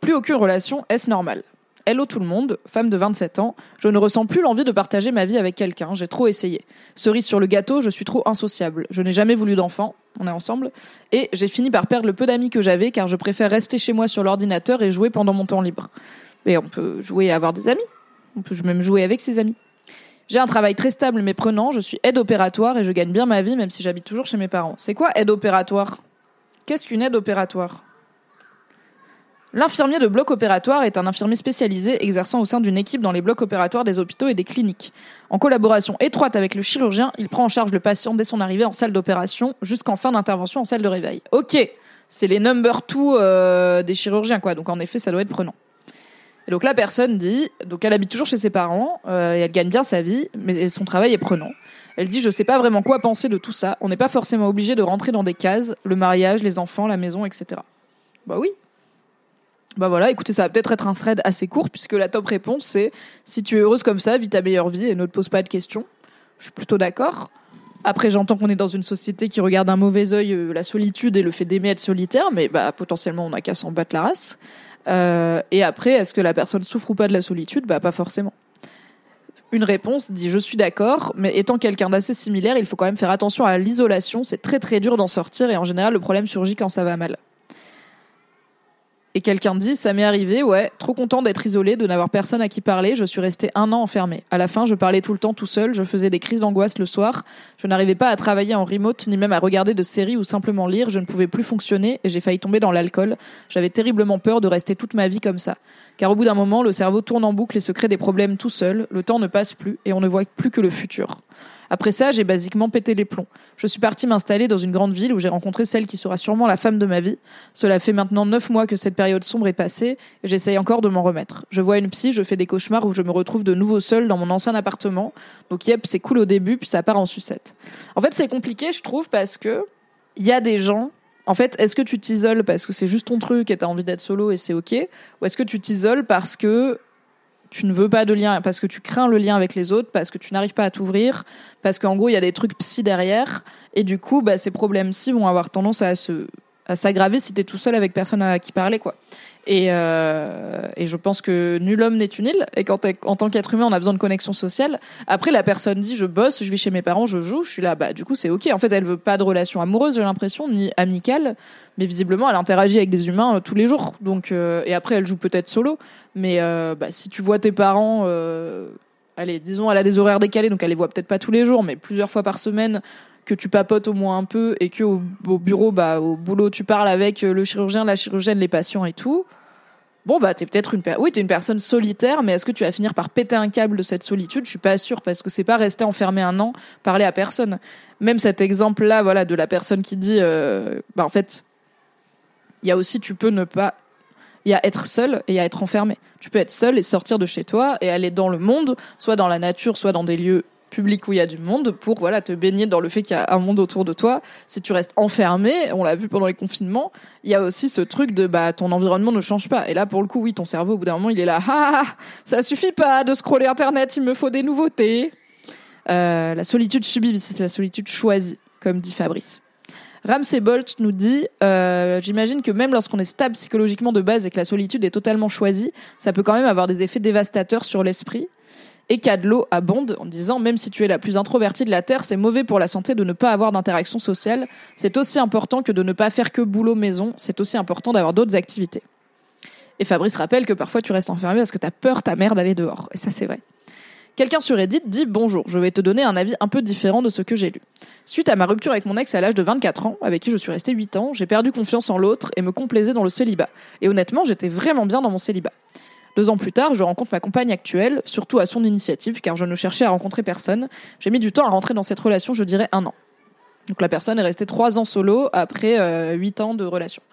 Plus aucune relation, est-ce normal? Hello tout le monde, femme de 27 ans, je ne ressens plus l'envie de partager ma vie avec quelqu'un, j'ai trop essayé. Cerise sur le gâteau, je suis trop insociable. Je n'ai jamais voulu d'enfant, on est ensemble, et j'ai fini par perdre le peu d'amis que j'avais car je préfère rester chez moi sur l'ordinateur et jouer pendant mon temps libre. Mais on peut jouer et avoir des amis, on peut même jouer avec ses amis. J'ai un travail très stable mais prenant, je suis aide opératoire et je gagne bien ma vie même si j'habite toujours chez mes parents. C'est quoi aide opératoire? Qu'est-ce qu'une aide opératoire? L'infirmier de bloc opératoire est un infirmier spécialisé exerçant au sein d'une équipe dans les blocs opératoires des hôpitaux et des cliniques. En collaboration étroite avec le chirurgien, il prend en charge le patient dès son arrivée en salle d'opération jusqu'en fin d'intervention en salle de réveil. Ok, c'est les number two euh, des chirurgiens quoi, donc en effet ça doit être prenant. Et donc la personne dit, donc elle habite toujours chez ses parents, euh, et elle gagne bien sa vie, mais son travail est prenant. Elle dit, je sais pas vraiment quoi penser de tout ça. On n'est pas forcément obligé de rentrer dans des cases, le mariage, les enfants, la maison, etc. Bah oui. Bah voilà, écoutez, ça va peut-être être un thread assez court, puisque la top réponse c'est, si tu es heureuse comme ça, vis ta meilleure vie et ne te pose pas de questions. Je suis plutôt d'accord. Après, j'entends qu'on est dans une société qui regarde un mauvais œil euh, la solitude et le fait d'aimer être solitaire, mais bah potentiellement on n'a qu'à s'en battre la race. Euh, et après, est-ce que la personne souffre ou pas de la solitude? Bah pas forcément. Une réponse dit je suis d'accord, mais étant quelqu'un d'assez similaire, il faut quand même faire attention à l'isolation. C'est très très dur d'en sortir et en général le problème surgit quand ça va mal. Et quelqu'un dit, ça m'est arrivé, ouais, trop content d'être isolé, de n'avoir personne à qui parler, je suis resté un an enfermé. À la fin, je parlais tout le temps tout seul, je faisais des crises d'angoisse le soir, je n'arrivais pas à travailler en remote, ni même à regarder de séries ou simplement lire, je ne pouvais plus fonctionner et j'ai failli tomber dans l'alcool. J'avais terriblement peur de rester toute ma vie comme ça. Car au bout d'un moment, le cerveau tourne en boucle et se crée des problèmes tout seul, le temps ne passe plus et on ne voit plus que le futur. Après ça, j'ai basiquement pété les plombs. Je suis partie m'installer dans une grande ville où j'ai rencontré celle qui sera sûrement la femme de ma vie. Cela fait maintenant neuf mois que cette période sombre est passée et j'essaye encore de m'en remettre. Je vois une psy, je fais des cauchemars où je me retrouve de nouveau seule dans mon ancien appartement. Donc yep, c'est cool au début, puis ça part en sucette. En fait, c'est compliqué, je trouve, parce que il y a des gens en fait, est-ce que tu t'isoles parce que c'est juste ton truc et t'as envie d'être solo et c'est ok? Ou est-ce que tu t'isoles parce que tu ne veux pas de lien, parce que tu crains le lien avec les autres, parce que tu n'arrives pas à t'ouvrir, parce qu'en gros il y a des trucs psy derrière, et du coup bah, ces problèmes psy vont avoir tendance à à s'aggraver si t'es tout seul avec personne à qui parler quoi. Et, euh, et je pense que nul homme n'est une île. Et quand en tant qu'être humain, on a besoin de connexion sociale. Après, la personne dit je bosse, je vais chez mes parents, je joue, je suis là. Bah du coup, c'est ok. En fait, elle veut pas de relation amoureuse, j'ai l'impression, ni amicale. Mais visiblement, elle interagit avec des humains euh, tous les jours. Donc euh, et après, elle joue peut-être solo. Mais bah, si tu vois tes parents allez, disons, elle a des horaires décalés, donc elle les voit peut-être pas tous les jours, mais plusieurs fois par semaine, que tu papotes au moins un peu et que au, au bureau, bah, au boulot, tu parles avec le chirurgien, la chirurgienne, les patients et tout. Bon, bah, t'es peut-être une, t'es une personne solitaire, mais est-ce que tu vas finir par péter un câble de cette solitude? Je suis pas sûre, parce que c'est pas rester enfermé un an, parler à personne. Même cet exemple-là, voilà, de la personne qui dit, euh, bah, en fait, il y a aussi, tu peux ne pas, il y a être seul et il y a être enfermé. Tu peux être seul et sortir de chez toi et aller dans le monde, soit dans la nature, soit dans des lieux publics où il y a du monde pour voilà te baigner dans le fait qu'il y a un monde autour de toi. Si tu restes enfermé, on l'a vu pendant les confinements, il y a aussi ce truc de bah ton environnement ne change pas. Et là pour le coup oui, ton cerveau au bout d'un moment il est là, ah, ça suffit pas de scroller internet, il me faut des nouveautés. Euh, la solitude subie, c'est la solitude choisie, comme dit Fabrice. Ramsey Bolt nous dit euh, J'imagine que même lorsqu'on est stable psychologiquement de base et que la solitude est totalement choisie, ça peut quand même avoir des effets dévastateurs sur l'esprit. Et Cadlo abonde en disant Même si tu es la plus introvertie de la Terre, c'est mauvais pour la santé de ne pas avoir d'interaction sociale. C'est aussi important que de ne pas faire que boulot-maison. C'est aussi important d'avoir d'autres activités. Et Fabrice rappelle que parfois tu restes enfermé parce que t'as peur ta mère d'aller dehors. Et ça, c'est vrai. Quelqu'un sur Reddit dit Bonjour, je vais te donner un avis un peu différent de ce que j'ai lu. Suite à ma rupture avec mon ex à l'âge de 24 ans, avec qui je suis restée 8 ans, j'ai perdu confiance en l'autre et me complaisais dans le célibat. Et honnêtement, j'étais vraiment bien dans mon célibat. Deux ans plus tard, je rencontre ma compagne actuelle, surtout à son initiative, car je ne cherchais à rencontrer personne. J'ai mis du temps à rentrer dans cette relation, je dirais un an. Donc la personne est restée trois ans solo après euh, huit ans de relation.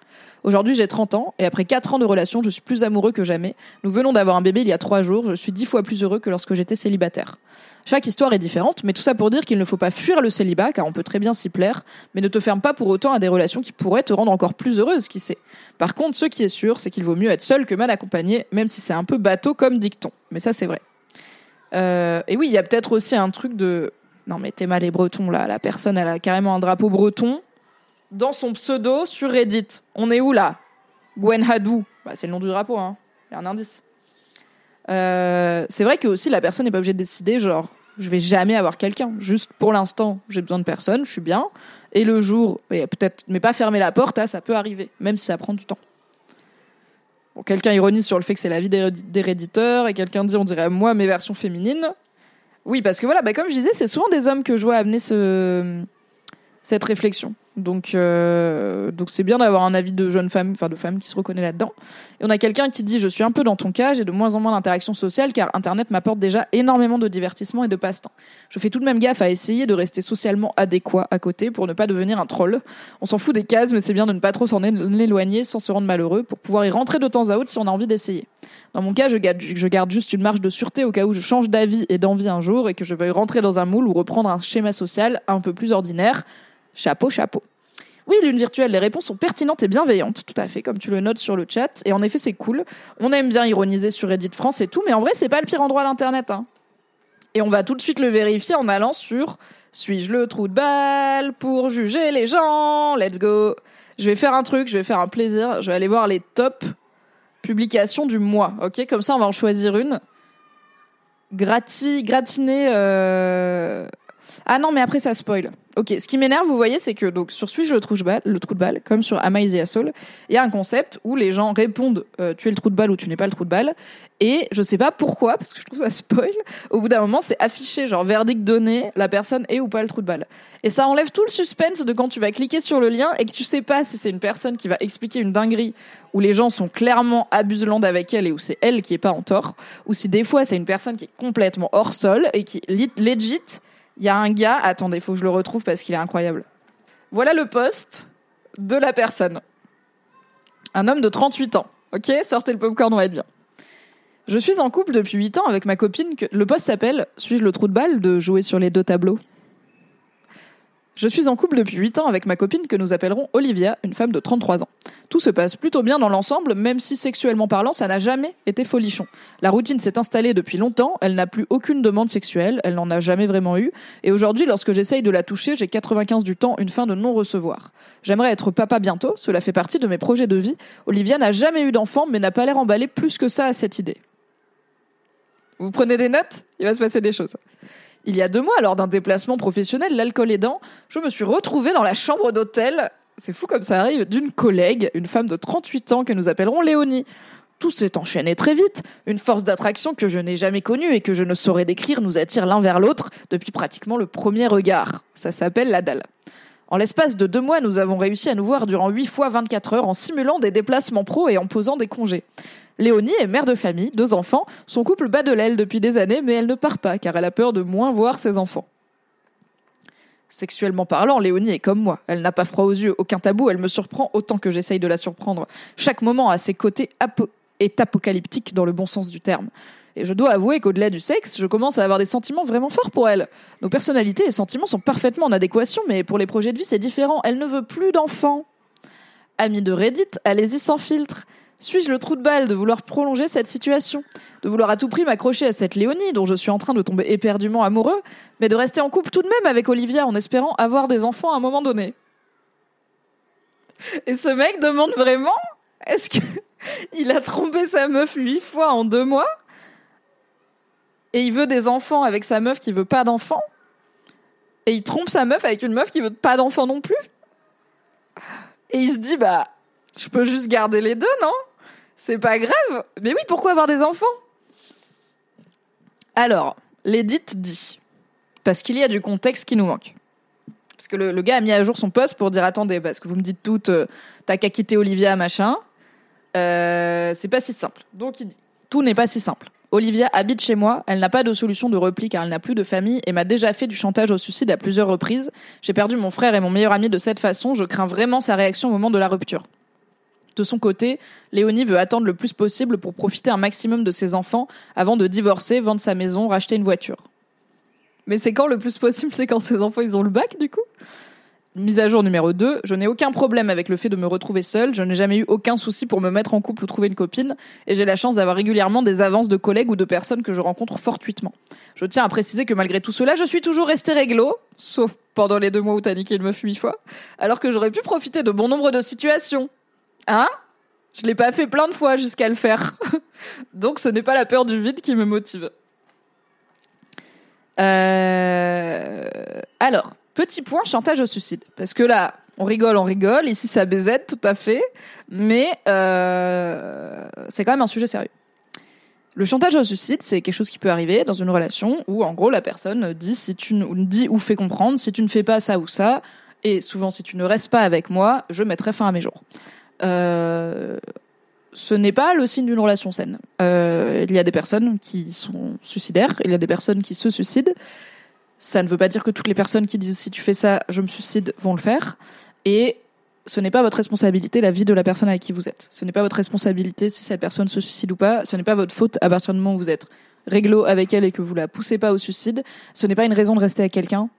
Aujourd'hui, j'ai 30 ans et après 4 ans de relation, je suis plus amoureux que jamais. Nous venons d'avoir un bébé il y a 3 jours. Je suis 10 fois plus heureux que lorsque j'étais célibataire. Chaque histoire est différente, mais tout ça pour dire qu'il ne faut pas fuir le célibat, car on peut très bien s'y plaire, mais ne te ferme pas pour autant à des relations qui pourraient te rendre encore plus heureuse, qui sait. Par contre, ce qui est sûr, c'est qu'il vaut mieux être seul que mal accompagné, même si c'est un peu bateau comme dicton. Mais ça, c'est vrai. Euh, et oui, il y a peut-être aussi un truc de... Non mais t'es mal les bretons là, la personne elle a carrément un drapeau breton dans son pseudo sur Reddit. On est où là? Gwen Hadou. Bah, c'est le nom du drapeau, hein. Il y a un indice. Euh, c'est vrai que aussi la personne n'est pas obligée de décider, genre, je vais jamais avoir quelqu'un. Juste pour l'instant, j'ai besoin de personne, je suis bien. Et le jour, peut-être, mais pas fermer la porte, hein, ça peut arriver, même si ça prend du temps. Quelqu'un ironise sur le fait que c'est la vie des réditeurs, et quelqu'un dit, on dirait moi, mes versions féminines. Oui, parce que voilà, bah, comme je disais, c'est souvent des hommes que je vois amener ce, cette réflexion. Donc, euh, donc c'est bien d'avoir un avis de jeune femme, enfin de femme qui se reconnaît là-dedans. Et on a quelqu'un qui dit je suis un peu dans ton cas, j'ai de moins en moins d'interaction sociale car Internet m'apporte déjà énormément de divertissement et de passe-temps. Je fais tout de même gaffe à essayer de rester socialement adéquat à côté pour ne pas devenir un troll. On s'en fout des cases, mais c'est bien de ne pas trop s'en éloigner sans se rendre malheureux pour pouvoir y rentrer de temps à autre si on a envie d'essayer. Dans mon cas, je garde, je garde juste une marge de sûreté au cas où je change d'avis et d'envie un jour et que je veuille rentrer dans un moule ou reprendre un schéma social un peu plus ordinaire. Chapeau, chapeau. Oui, lune virtuelle, les réponses sont pertinentes et bienveillantes, tout à fait, comme tu le notes sur le chat. Et en effet, c'est cool. On aime bien ironiser sur Reddit France et tout, mais en vrai, c'est pas le pire endroit d'Internet. Hein. Et on va tout de suite le vérifier en allant sur Suis-je le trou de balle pour juger les gens? Let's go Je vais faire un truc, je vais faire un plaisir. Je vais aller voir les top publications du mois, ok? Comme ça, on va en choisir une. Grati, gratiner... Euh... Ah non, mais après, ça spoil. Ok, ce qui m'énerve, vous voyez, c'est que donc sur Suis-je le trou de balle, le trou de balle, comme sur Am I the il y a un concept où les gens répondent euh, tu es le trou de balle ou tu n'es pas le trou de balle, et je sais pas pourquoi, parce que je trouve ça spoil. Au bout d'un moment, c'est affiché genre verdict donné, la personne est ou pas le trou de balle, et ça enlève tout le suspense de quand tu vas cliquer sur le lien et que tu sais pas si c'est une personne qui va expliquer une dinguerie où les gens sont clairement abuselants avec elle et où c'est elle qui est pas en tort, ou si des fois c'est une personne qui est complètement hors sol et qui legit il y a un gars, attendez, faut que je le retrouve parce qu'il est incroyable. Voilà le poste de la personne. Un homme de 38 ans. Ok, sortez le popcorn, on va être bien. Je suis en couple depuis 8 ans avec ma copine. Le poste s'appelle Suis-je le trou de balle de jouer sur les deux tableaux? Je suis en couple depuis 8 ans avec ma copine que nous appellerons Olivia, une femme de 33 ans. Tout se passe plutôt bien dans l'ensemble, même si sexuellement parlant, ça n'a jamais été folichon. La routine s'est installée depuis longtemps, elle n'a plus aucune demande sexuelle, elle n'en a jamais vraiment eu, et aujourd'hui, lorsque j'essaye de la toucher, j'ai 95 du temps une fin de non-recevoir. J'aimerais être papa bientôt, cela fait partie de mes projets de vie. Olivia n'a jamais eu d'enfant, mais n'a pas l'air emballée plus que ça à cette idée. Vous prenez des notes Il va se passer des choses. Il y a deux mois, lors d'un déplacement professionnel, l'alcool aidant, je me suis retrouvée dans la chambre d'hôtel, c'est fou comme ça arrive, d'une collègue, une femme de 38 ans que nous appellerons Léonie. Tout s'est enchaîné très vite. Une force d'attraction que je n'ai jamais connue et que je ne saurais décrire nous attire l'un vers l'autre depuis pratiquement le premier regard. Ça s'appelle la dalle. En l'espace de deux mois, nous avons réussi à nous voir durant huit fois 24 heures en simulant des déplacements pro et en posant des congés. Léonie est mère de famille, deux enfants. Son couple bat de l'aile depuis des années, mais elle ne part pas car elle a peur de moins voir ses enfants. Sexuellement parlant, Léonie est comme moi. Elle n'a pas froid aux yeux, aucun tabou, elle me surprend autant que j'essaye de la surprendre. Chaque moment à ses côtés est apocalyptique dans le bon sens du terme. Et je dois avouer qu'au-delà du sexe, je commence à avoir des sentiments vraiment forts pour elle. Nos personnalités et sentiments sont parfaitement en adéquation, mais pour les projets de vie, c'est différent. Elle ne veut plus d'enfants. Amie de Reddit, allez-y sans filtre. Suis-je le trou de balle de vouloir prolonger cette situation De vouloir à tout prix m'accrocher à cette Léonie dont je suis en train de tomber éperdument amoureux, mais de rester en couple tout de même avec Olivia en espérant avoir des enfants à un moment donné? Et ce mec demande vraiment Est-ce que il a trompé sa meuf huit fois en deux mois? Et il veut des enfants avec sa meuf qui veut pas d'enfants? Et il trompe sa meuf avec une meuf qui veut pas d'enfants non plus? Et il se dit bah je peux juste garder les deux, non? C'est pas grave. Mais oui, pourquoi avoir des enfants? Alors, l'édite dit. Parce qu'il y a du contexte qui nous manque. Parce que le, gars a mis à jour son poste pour dire attendez, parce que vous me dites toutes, euh, t'as qu'à quitter Olivia, machin. Euh, c'est pas si simple. Donc il dit tout n'est pas si simple. Olivia habite chez moi, elle n'a pas de solution de repli car elle n'a plus de famille et m'a déjà fait du chantage au suicide à plusieurs reprises. J'ai perdu mon frère et mon meilleur ami de cette façon, je crains vraiment sa réaction au moment de la rupture. De son côté, Léonie veut attendre le plus possible pour profiter un maximum de ses enfants avant de divorcer, vendre sa maison, racheter une voiture. Mais c'est quand le plus possible? C'est quand ses enfants ils ont le bac du coup? Mise à jour numéro 2, je n'ai aucun problème avec le fait de me retrouver seule, je n'ai jamais eu aucun souci pour me mettre en couple ou trouver une copine, et j'ai la chance d'avoir régulièrement des avances de collègues ou de personnes que je rencontre fortuitement. Je tiens à préciser que malgré tout cela, je suis toujours restée réglo, sauf pendant les deux mois où t'as niqué le meuf huit fois, alors que j'aurais pu profiter de bon nombre de situations, Hein? Je l'ai pas fait plein de fois jusqu'à le faire. Donc ce n'est pas la peur du vide qui me motive. Euh, alors, petit point chantage au suicide. Parce que là, on rigole, on rigole. Ici, ça BZ, tout à fait. Mais euh, c'est quand même un sujet sérieux. Le chantage au suicide, c'est quelque chose qui peut arriver dans une relation où, en gros, la personne dit, si tu dit ou fait comprendre, si tu ne fais pas ça ou ça, et souvent si tu ne restes pas avec moi, je mettrai fin à mes jours. Euh, ce n'est pas le signe d'une relation saine. Euh, il y a des personnes qui sont suicidaires, il y a des personnes qui se suicident. Ça ne veut pas dire que toutes les personnes qui disent si tu fais ça, je me suicide, vont le faire. Et ce n'est pas votre responsabilité la vie de la personne avec qui vous êtes. Ce n'est pas votre responsabilité si cette personne se suicide ou pas. Ce n'est pas votre faute à partir du moment où vous êtes réglo avec elle et que vous la poussez pas au suicide. Ce n'est pas une raison de rester avec quelqu'un.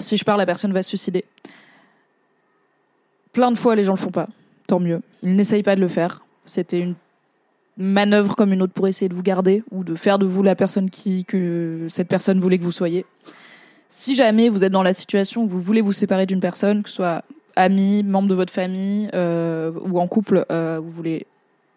Si je parle, la personne va se suicider. Plein de fois, les gens le font pas tant mieux. Il n'essaye pas de le faire. C'était une manœuvre comme une autre pour essayer de vous garder ou de faire de vous la personne qui que cette personne voulait que vous soyez. Si jamais vous êtes dans la situation où vous voulez vous séparer d'une personne, que ce soit ami, membre de votre famille euh, ou en couple, euh, vous voulez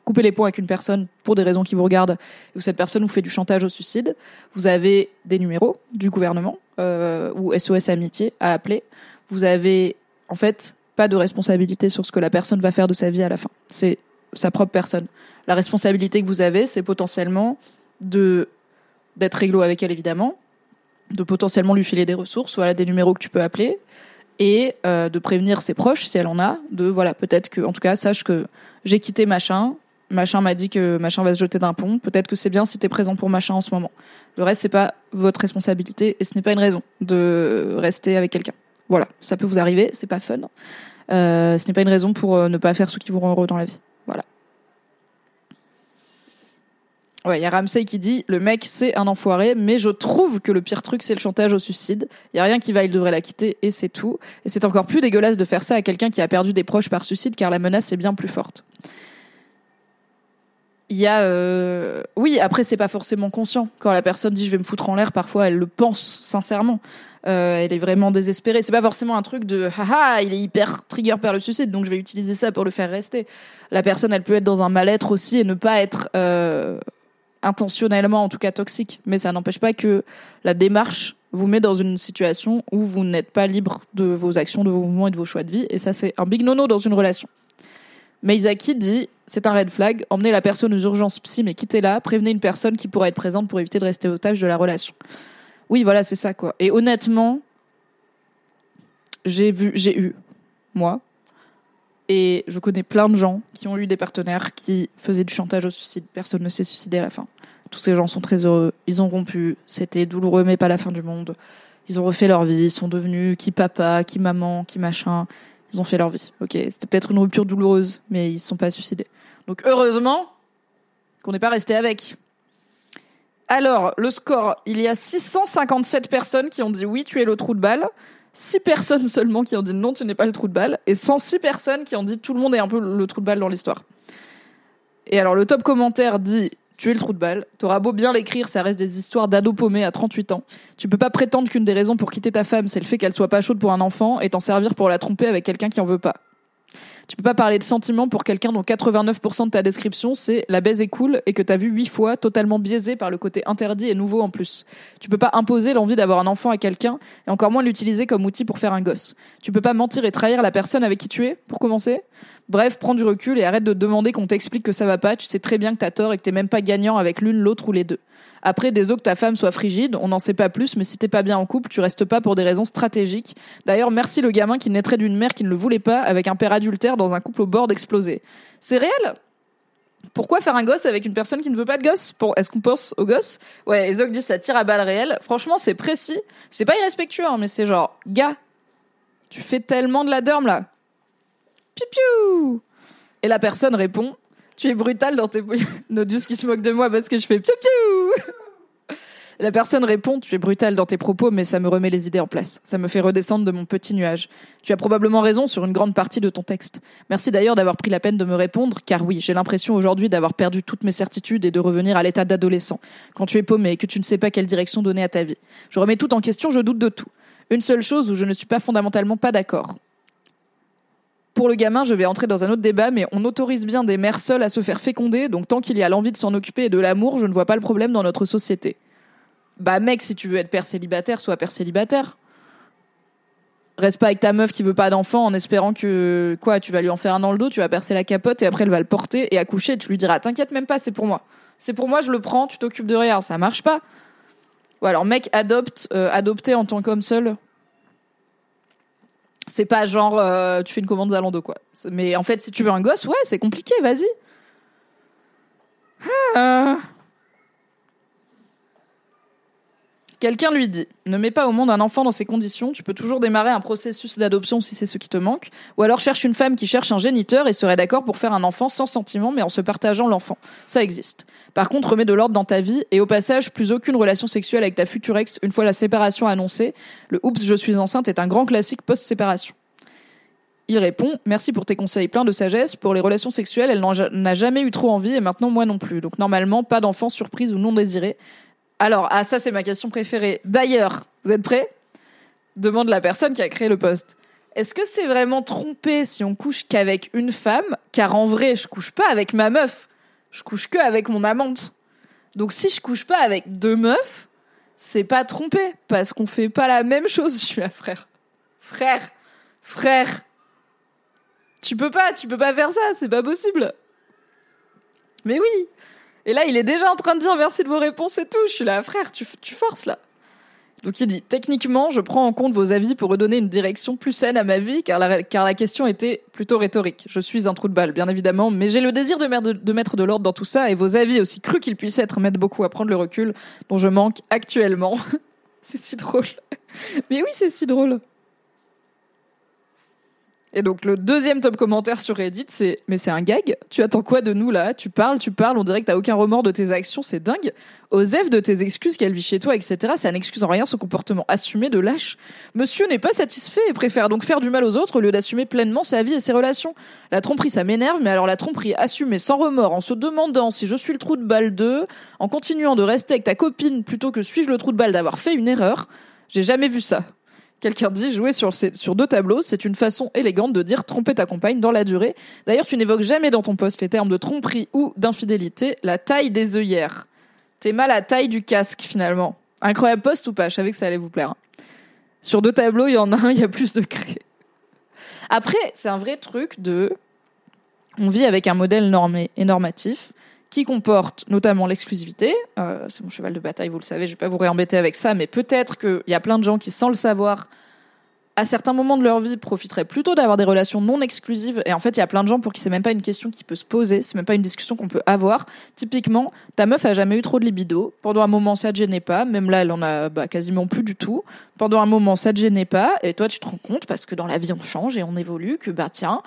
couper les ponts avec une personne pour des raisons qui vous regardent où cette personne vous fait du chantage au suicide, vous avez des numéros du gouvernement euh, ou SOS Amitié à appeler. Vous avez en fait pas de responsabilité sur ce que la personne va faire de sa vie à la fin. C'est sa propre personne. La responsabilité que vous avez, c'est potentiellement de d'être réglo avec elle évidemment, de potentiellement lui filer des ressources, voilà des numéros que tu peux appeler et euh, de prévenir ses proches si elle en a, de voilà peut-être que en tout cas sache que j'ai quitté machin, machin m'a dit que machin va se jeter d'un pont, peut-être que c'est bien si tu es présent pour machin en ce moment. Le reste c'est pas votre responsabilité et ce n'est pas une raison de rester avec quelqu'un. Voilà, ça peut vous arriver, c'est pas fun. Euh, ce n'est pas une raison pour euh, ne pas faire ce qui vous rend heureux dans la vie. Voilà. Ouais, il y a Ramsey qui dit le mec c'est un enfoiré, mais je trouve que le pire truc c'est le chantage au suicide. Il y a rien qui va, il devrait la quitter et c'est tout. Et c'est encore plus dégueulasse de faire ça à quelqu'un qui a perdu des proches par suicide car la menace est bien plus forte. Il y a euh... oui, après c'est pas forcément conscient. Quand la personne dit je vais me foutre en l'air, parfois elle le pense sincèrement. Euh, elle est vraiment désespérée. C'est pas forcément un truc de haha, il est hyper trigger par le suicide, donc je vais utiliser ça pour le faire rester. La personne, elle peut être dans un mal-être aussi et ne pas être euh, intentionnellement, en tout cas toxique. Mais ça n'empêche pas que la démarche vous met dans une situation où vous n'êtes pas libre de vos actions, de vos mouvements et de vos choix de vie. Et ça, c'est un big nono dans une relation. Meizaki dit c'est un red flag. Emmenez la personne aux urgences psy, mais quittez-la. Prévenez une personne qui pourra être présente pour éviter de rester otage de la relation. Oui, voilà, c'est ça, quoi. Et honnêtement, j'ai vu, j'ai eu, moi, et je connais plein de gens qui ont eu des partenaires qui faisaient du chantage au suicide. Personne ne s'est suicidé à la fin. Tous ces gens sont très heureux. Ils ont rompu. C'était douloureux, mais pas la fin du monde. Ils ont refait leur vie. Ils sont devenus qui papa, qui maman, qui machin. Ils ont fait leur vie. Ok, c'était peut-être une rupture douloureuse, mais ils ne sont pas suicidés. Donc heureusement qu'on n'est pas resté avec. Alors, le score, il y a 657 personnes qui ont dit oui, tu es le trou de balle. 6 personnes seulement qui ont dit non, tu n'es pas le trou de balle. Et 106 personnes qui ont dit tout le monde est un peu le trou de balle dans l'histoire. Et alors, le top commentaire dit tu es le trou de balle. T'auras beau bien l'écrire, ça reste des histoires d'ado paumé à 38 ans. Tu peux pas prétendre qu'une des raisons pour quitter ta femme, c'est le fait qu'elle soit pas chaude pour un enfant et t'en servir pour la tromper avec quelqu'un qui en veut pas. Tu peux pas parler de sentiments pour quelqu'un dont 89% de ta description c'est la baise est cool et que t'as vu huit fois, totalement biaisé par le côté interdit et nouveau en plus. Tu peux pas imposer l'envie d'avoir un enfant à quelqu'un et encore moins l'utiliser comme outil pour faire un gosse. Tu peux pas mentir et trahir la personne avec qui tu es, pour commencer. Bref, prends du recul et arrête de demander qu'on t'explique que ça va pas. Tu sais très bien que t'as tort et que t'es même pas gagnant avec l'une, l'autre ou les deux. Après, désolé que ta femme soit frigide, on n'en sait pas plus, mais si t'es pas bien en couple, tu restes pas pour des raisons stratégiques. D'ailleurs, merci le gamin qui naîtrait d'une mère qui ne le voulait pas, avec un père adultère dans un couple au bord d'exploser. C'est réel? Pourquoi faire un gosse avec une personne qui ne veut pas de gosse? Est-ce qu'on pense au gosse Ouais, Ezok dit ça tire à balles réelles. Franchement, c'est précis. C'est pas irrespectueux, hein, mais c'est genre, gars, tu fais tellement de la derme là. Piu piou Et la personne répond, tu es brutal dans tes... Nodius qui se moque de moi parce que je fais piou piou la personne répond Tu es brutal dans tes propos, mais ça me remet les idées en place. Ça me fait redescendre de mon petit nuage. Tu as probablement raison sur une grande partie de ton texte. Merci d'ailleurs d'avoir pris la peine de me répondre, car oui, j'ai l'impression aujourd'hui d'avoir perdu toutes mes certitudes et de revenir à l'état d'adolescent. Quand tu es paumé et que tu ne sais pas quelle direction donner à ta vie. Je remets tout en question, je doute de tout. Une seule chose où je ne suis pas fondamentalement pas d'accord. Pour le gamin, je vais entrer dans un autre débat, mais on autorise bien des mères seules à se faire féconder, donc tant qu'il y a l'envie de s'en occuper et de l'amour, je ne vois pas le problème dans notre société. Bah mec, si tu veux être père célibataire, sois père célibataire. Reste pas avec ta meuf qui veut pas d'enfant en espérant que quoi, tu vas lui en faire un dans le dos, tu vas percer la capote et après elle va le porter et accoucher, tu lui diras t'inquiète même pas, c'est pour moi. C'est pour moi, je le prends, tu t'occupes de rien, ça marche pas. Ou alors mec adopte euh, adopter en tant qu'homme seul. C'est pas genre euh, tu fais une commande Zalando quoi. Mais en fait, si tu veux un gosse, ouais, c'est compliqué, vas-y. Ah. Quelqu'un lui dit Ne mets pas au monde un enfant dans ces conditions, tu peux toujours démarrer un processus d'adoption si c'est ce qui te manque, ou alors cherche une femme qui cherche un géniteur et serait d'accord pour faire un enfant sans sentiment mais en se partageant l'enfant. Ça existe. Par contre, remets de l'ordre dans ta vie et au passage, plus aucune relation sexuelle avec ta future ex une fois la séparation annoncée. Le oups, je suis enceinte est un grand classique post-séparation. Il répond Merci pour tes conseils pleins de sagesse. Pour les relations sexuelles, elle n'en a jamais eu trop envie et maintenant moi non plus. Donc normalement, pas d'enfant surprise ou non désiré. Alors, ah, ça, c'est ma question préférée. D'ailleurs, vous êtes prêts? Demande la personne qui a créé le poste. Est-ce que c'est vraiment trompé si on couche qu'avec une femme? Car en vrai, je couche pas avec ma meuf. Je couche que avec mon amante. Donc si je couche pas avec deux meufs, c'est pas trompé. Parce qu'on fait pas la même chose. Je suis un frère. Frère. Frère. Tu peux pas, tu peux pas faire ça, c'est pas possible. Mais oui, et là, il est déjà en train de dire merci de vos réponses et tout. Je suis là, frère, tu, forces là. Donc il dit, techniquement, je prends en compte vos avis pour redonner une direction plus saine à ma vie, car la, car la question était plutôt rhétorique. Je suis un trou de balle, bien évidemment, mais j'ai le désir de, de mettre de l'ordre dans tout ça, et vos avis, aussi crus qu'ils puissent être, m'aident beaucoup à prendre le recul dont je manque actuellement. c'est si drôle. mais oui, c'est si drôle. Et donc le deuxième top commentaire sur Reddit, c'est mais c'est un gag. Tu attends quoi de nous là? Tu parles, tu parles, on dirait que t'as aucun remords de tes actions, c'est dingue. Osef de tes excuses qu'elle vit chez toi, etc. Ça n'excuse en rien son comportement assumé de lâche. Monsieur n'est pas satisfait et préfère donc faire du mal aux autres au lieu d'assumer pleinement sa vie et ses relations. La tromperie, ça m'énerve, mais alors la tromperie assumée sans remords, en se demandant si je suis le trou de balle d'eux, en continuant de rester avec ta copine plutôt que suis-je le trou de balle d'avoir fait une erreur? J'ai jamais vu ça. Quelqu'un dit jouer sur, deux tableaux, c'est une façon élégante de dire tromper ta compagne dans la durée. D'ailleurs, tu n'évoques jamais dans ton poste les termes de tromperie ou d'infidélité, la taille des œillères. T'es mal à taille du casque finalement. Incroyable poste ou pas? Je savais que ça allait vous plaire. Hein. Sur deux tableaux, il y en a un, il y a plus de cré. Après, c'est un vrai truc de. On vit avec un modèle normé et normatif qui comporte notamment l'exclusivité. Euh, c'est mon cheval de bataille, vous le savez, je vais pas vous réembêter avec ça, mais peut-être qu'il y a plein de gens qui, sans le savoir, à certains moments de leur vie, profiteraient plutôt d'avoir des relations non exclusives. Et en fait, il y a plein de gens pour qui c'est même pas une question qui peut se poser, c'est même pas une discussion qu'on peut avoir. Typiquement, ta meuf a jamais eu trop de libido. Pendant un moment, ça te gênait pas. Même là, elle en a bah, quasiment plus du tout. Pendant un moment, ça te gênait pas. Et toi, tu te rends compte, parce que dans la vie, on change et on évolue, que bah tiens,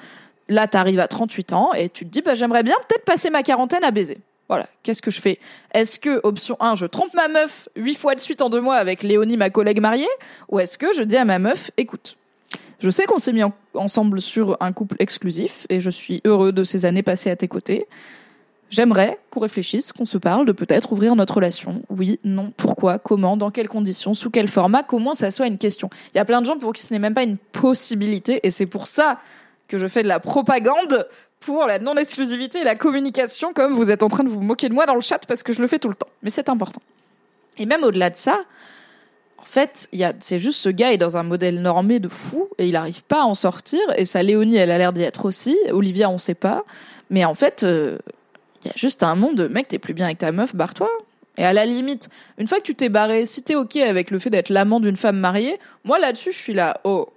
là, t'arrives à 38 ans et tu te dis, bah j'aimerais bien peut-être passer ma quarantaine à baiser. Voilà, qu'est-ce que je fais? Est-ce que, option 1, je trompe ma meuf huit fois de suite en deux mois avec Léonie, ma collègue mariée? Ou est-ce que je dis à ma meuf, écoute, je sais qu'on s'est mis ensemble sur un couple exclusif et je suis heureux de ces années passées à tes côtés. J'aimerais qu'on réfléchisse, qu'on se parle de peut-être ouvrir notre relation. Oui, non, pourquoi, comment, dans quelles conditions, sous quel format, comment ça soit une question. Il y a plein de gens pour qui ce n'est même pas une possibilité et c'est pour ça que je fais de la propagande pour la non-exclusivité et la communication, comme vous êtes en train de vous moquer de moi dans le chat parce que je le fais tout le temps. Mais c'est important. Et même au-delà de ça, en fait, c'est juste ce gars est dans un modèle normé de fou et il n'arrive pas à en sortir. Et sa Léonie, elle a l'air d'y être aussi. Olivia, on sait pas. Mais en fait, euh, il y a juste un monde de mec, t'es plus bien avec ta meuf, barre-toi. Et à la limite, une fois que tu t'es barré, si t'es ok avec le fait d'être l'amant d'une femme mariée, moi là-dessus, je suis là, oh,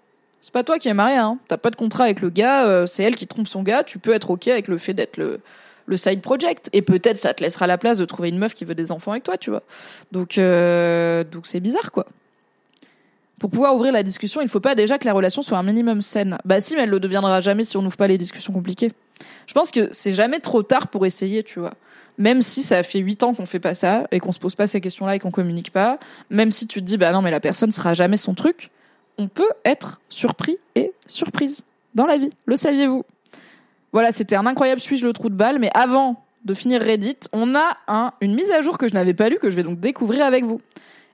c'est pas toi qui es marié, hein. T'as pas de contrat avec le gars, euh, c'est elle qui trompe son gars. Tu peux être ok avec le fait d'être le le side project et peut-être ça te laissera la place de trouver une meuf qui veut des enfants avec toi, tu vois. Donc euh, donc c'est bizarre quoi. Pour pouvoir ouvrir la discussion, il faut pas déjà que la relation soit un minimum saine. Bah si, mais elle le deviendra jamais si on n'ouvre pas les discussions compliquées. Je pense que c'est jamais trop tard pour essayer, tu vois. Même si ça fait huit ans qu'on fait pas ça et qu'on se pose pas ces questions-là et qu'on communique pas, même si tu te dis bah non mais la personne sera jamais son truc, on peut être surpris et surprise dans la vie. Le saviez-vous? Voilà, c'était un incroyable suis-je le trou de balle, mais avant de finir Reddit, on a un, une mise à jour que je n'avais pas lue, que je vais donc découvrir avec vous.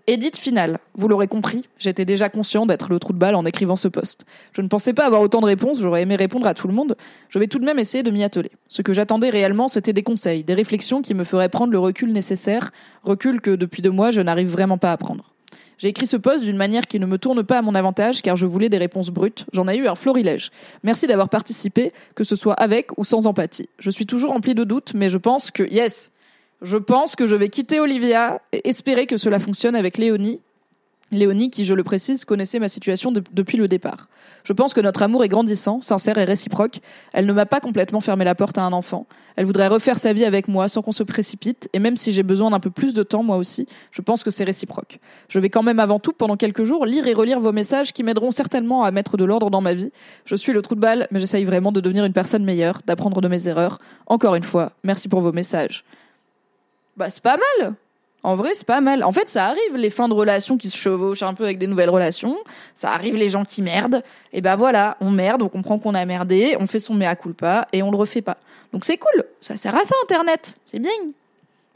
Edit finale. Vous l'aurez compris, j'étais déjà conscient d'être le trou de balle en écrivant ce post. Je ne pensais pas avoir autant de réponses, j'aurais aimé répondre à tout le monde. Je vais tout de même essayer de m'y atteler. Ce que j'attendais réellement, c'était des conseils, des réflexions qui me feraient prendre le recul nécessaire, recul que depuis deux mois, je n'arrive vraiment pas à prendre. J'ai écrit ce post d'une manière qui ne me tourne pas à mon avantage car je voulais des réponses brutes. J'en ai eu un florilège. Merci d'avoir participé, que ce soit avec ou sans empathie. Je suis toujours rempli de doutes, mais je pense que, yes, je pense que je vais quitter Olivia et espérer que cela fonctionne avec Léonie Léonie, qui, je le précise, connaissait ma situation depuis le départ. Je pense que notre amour est grandissant, sincère et réciproque. Elle ne m'a pas complètement fermé la porte à un enfant. Elle voudrait refaire sa vie avec moi sans qu'on se précipite, et même si j'ai besoin d'un peu plus de temps, moi aussi, je pense que c'est réciproque. Je vais quand même avant tout, pendant quelques jours, lire et relire vos messages qui m'aideront certainement à mettre de l'ordre dans ma vie. Je suis le trou de balle, mais j'essaye vraiment de devenir une personne meilleure, d'apprendre de mes erreurs. Encore une fois, merci pour vos messages. Bah, c'est pas mal! En vrai, c'est pas mal. En fait, ça arrive les fins de relations qui se chevauchent un peu avec des nouvelles relations. Ça arrive les gens qui merdent. Et ben voilà, on merde, on comprend qu'on a merdé, on fait son mea culpa et on le refait pas. Donc c'est cool. Ça sert à ça, Internet. C'est bien.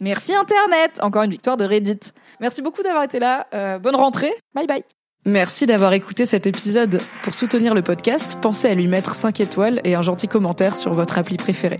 Merci Internet. Encore une victoire de Reddit. Merci beaucoup d'avoir été là. Euh, bonne rentrée. Bye bye. Merci d'avoir écouté cet épisode. Pour soutenir le podcast, pensez à lui mettre 5 étoiles et un gentil commentaire sur votre appli préférée.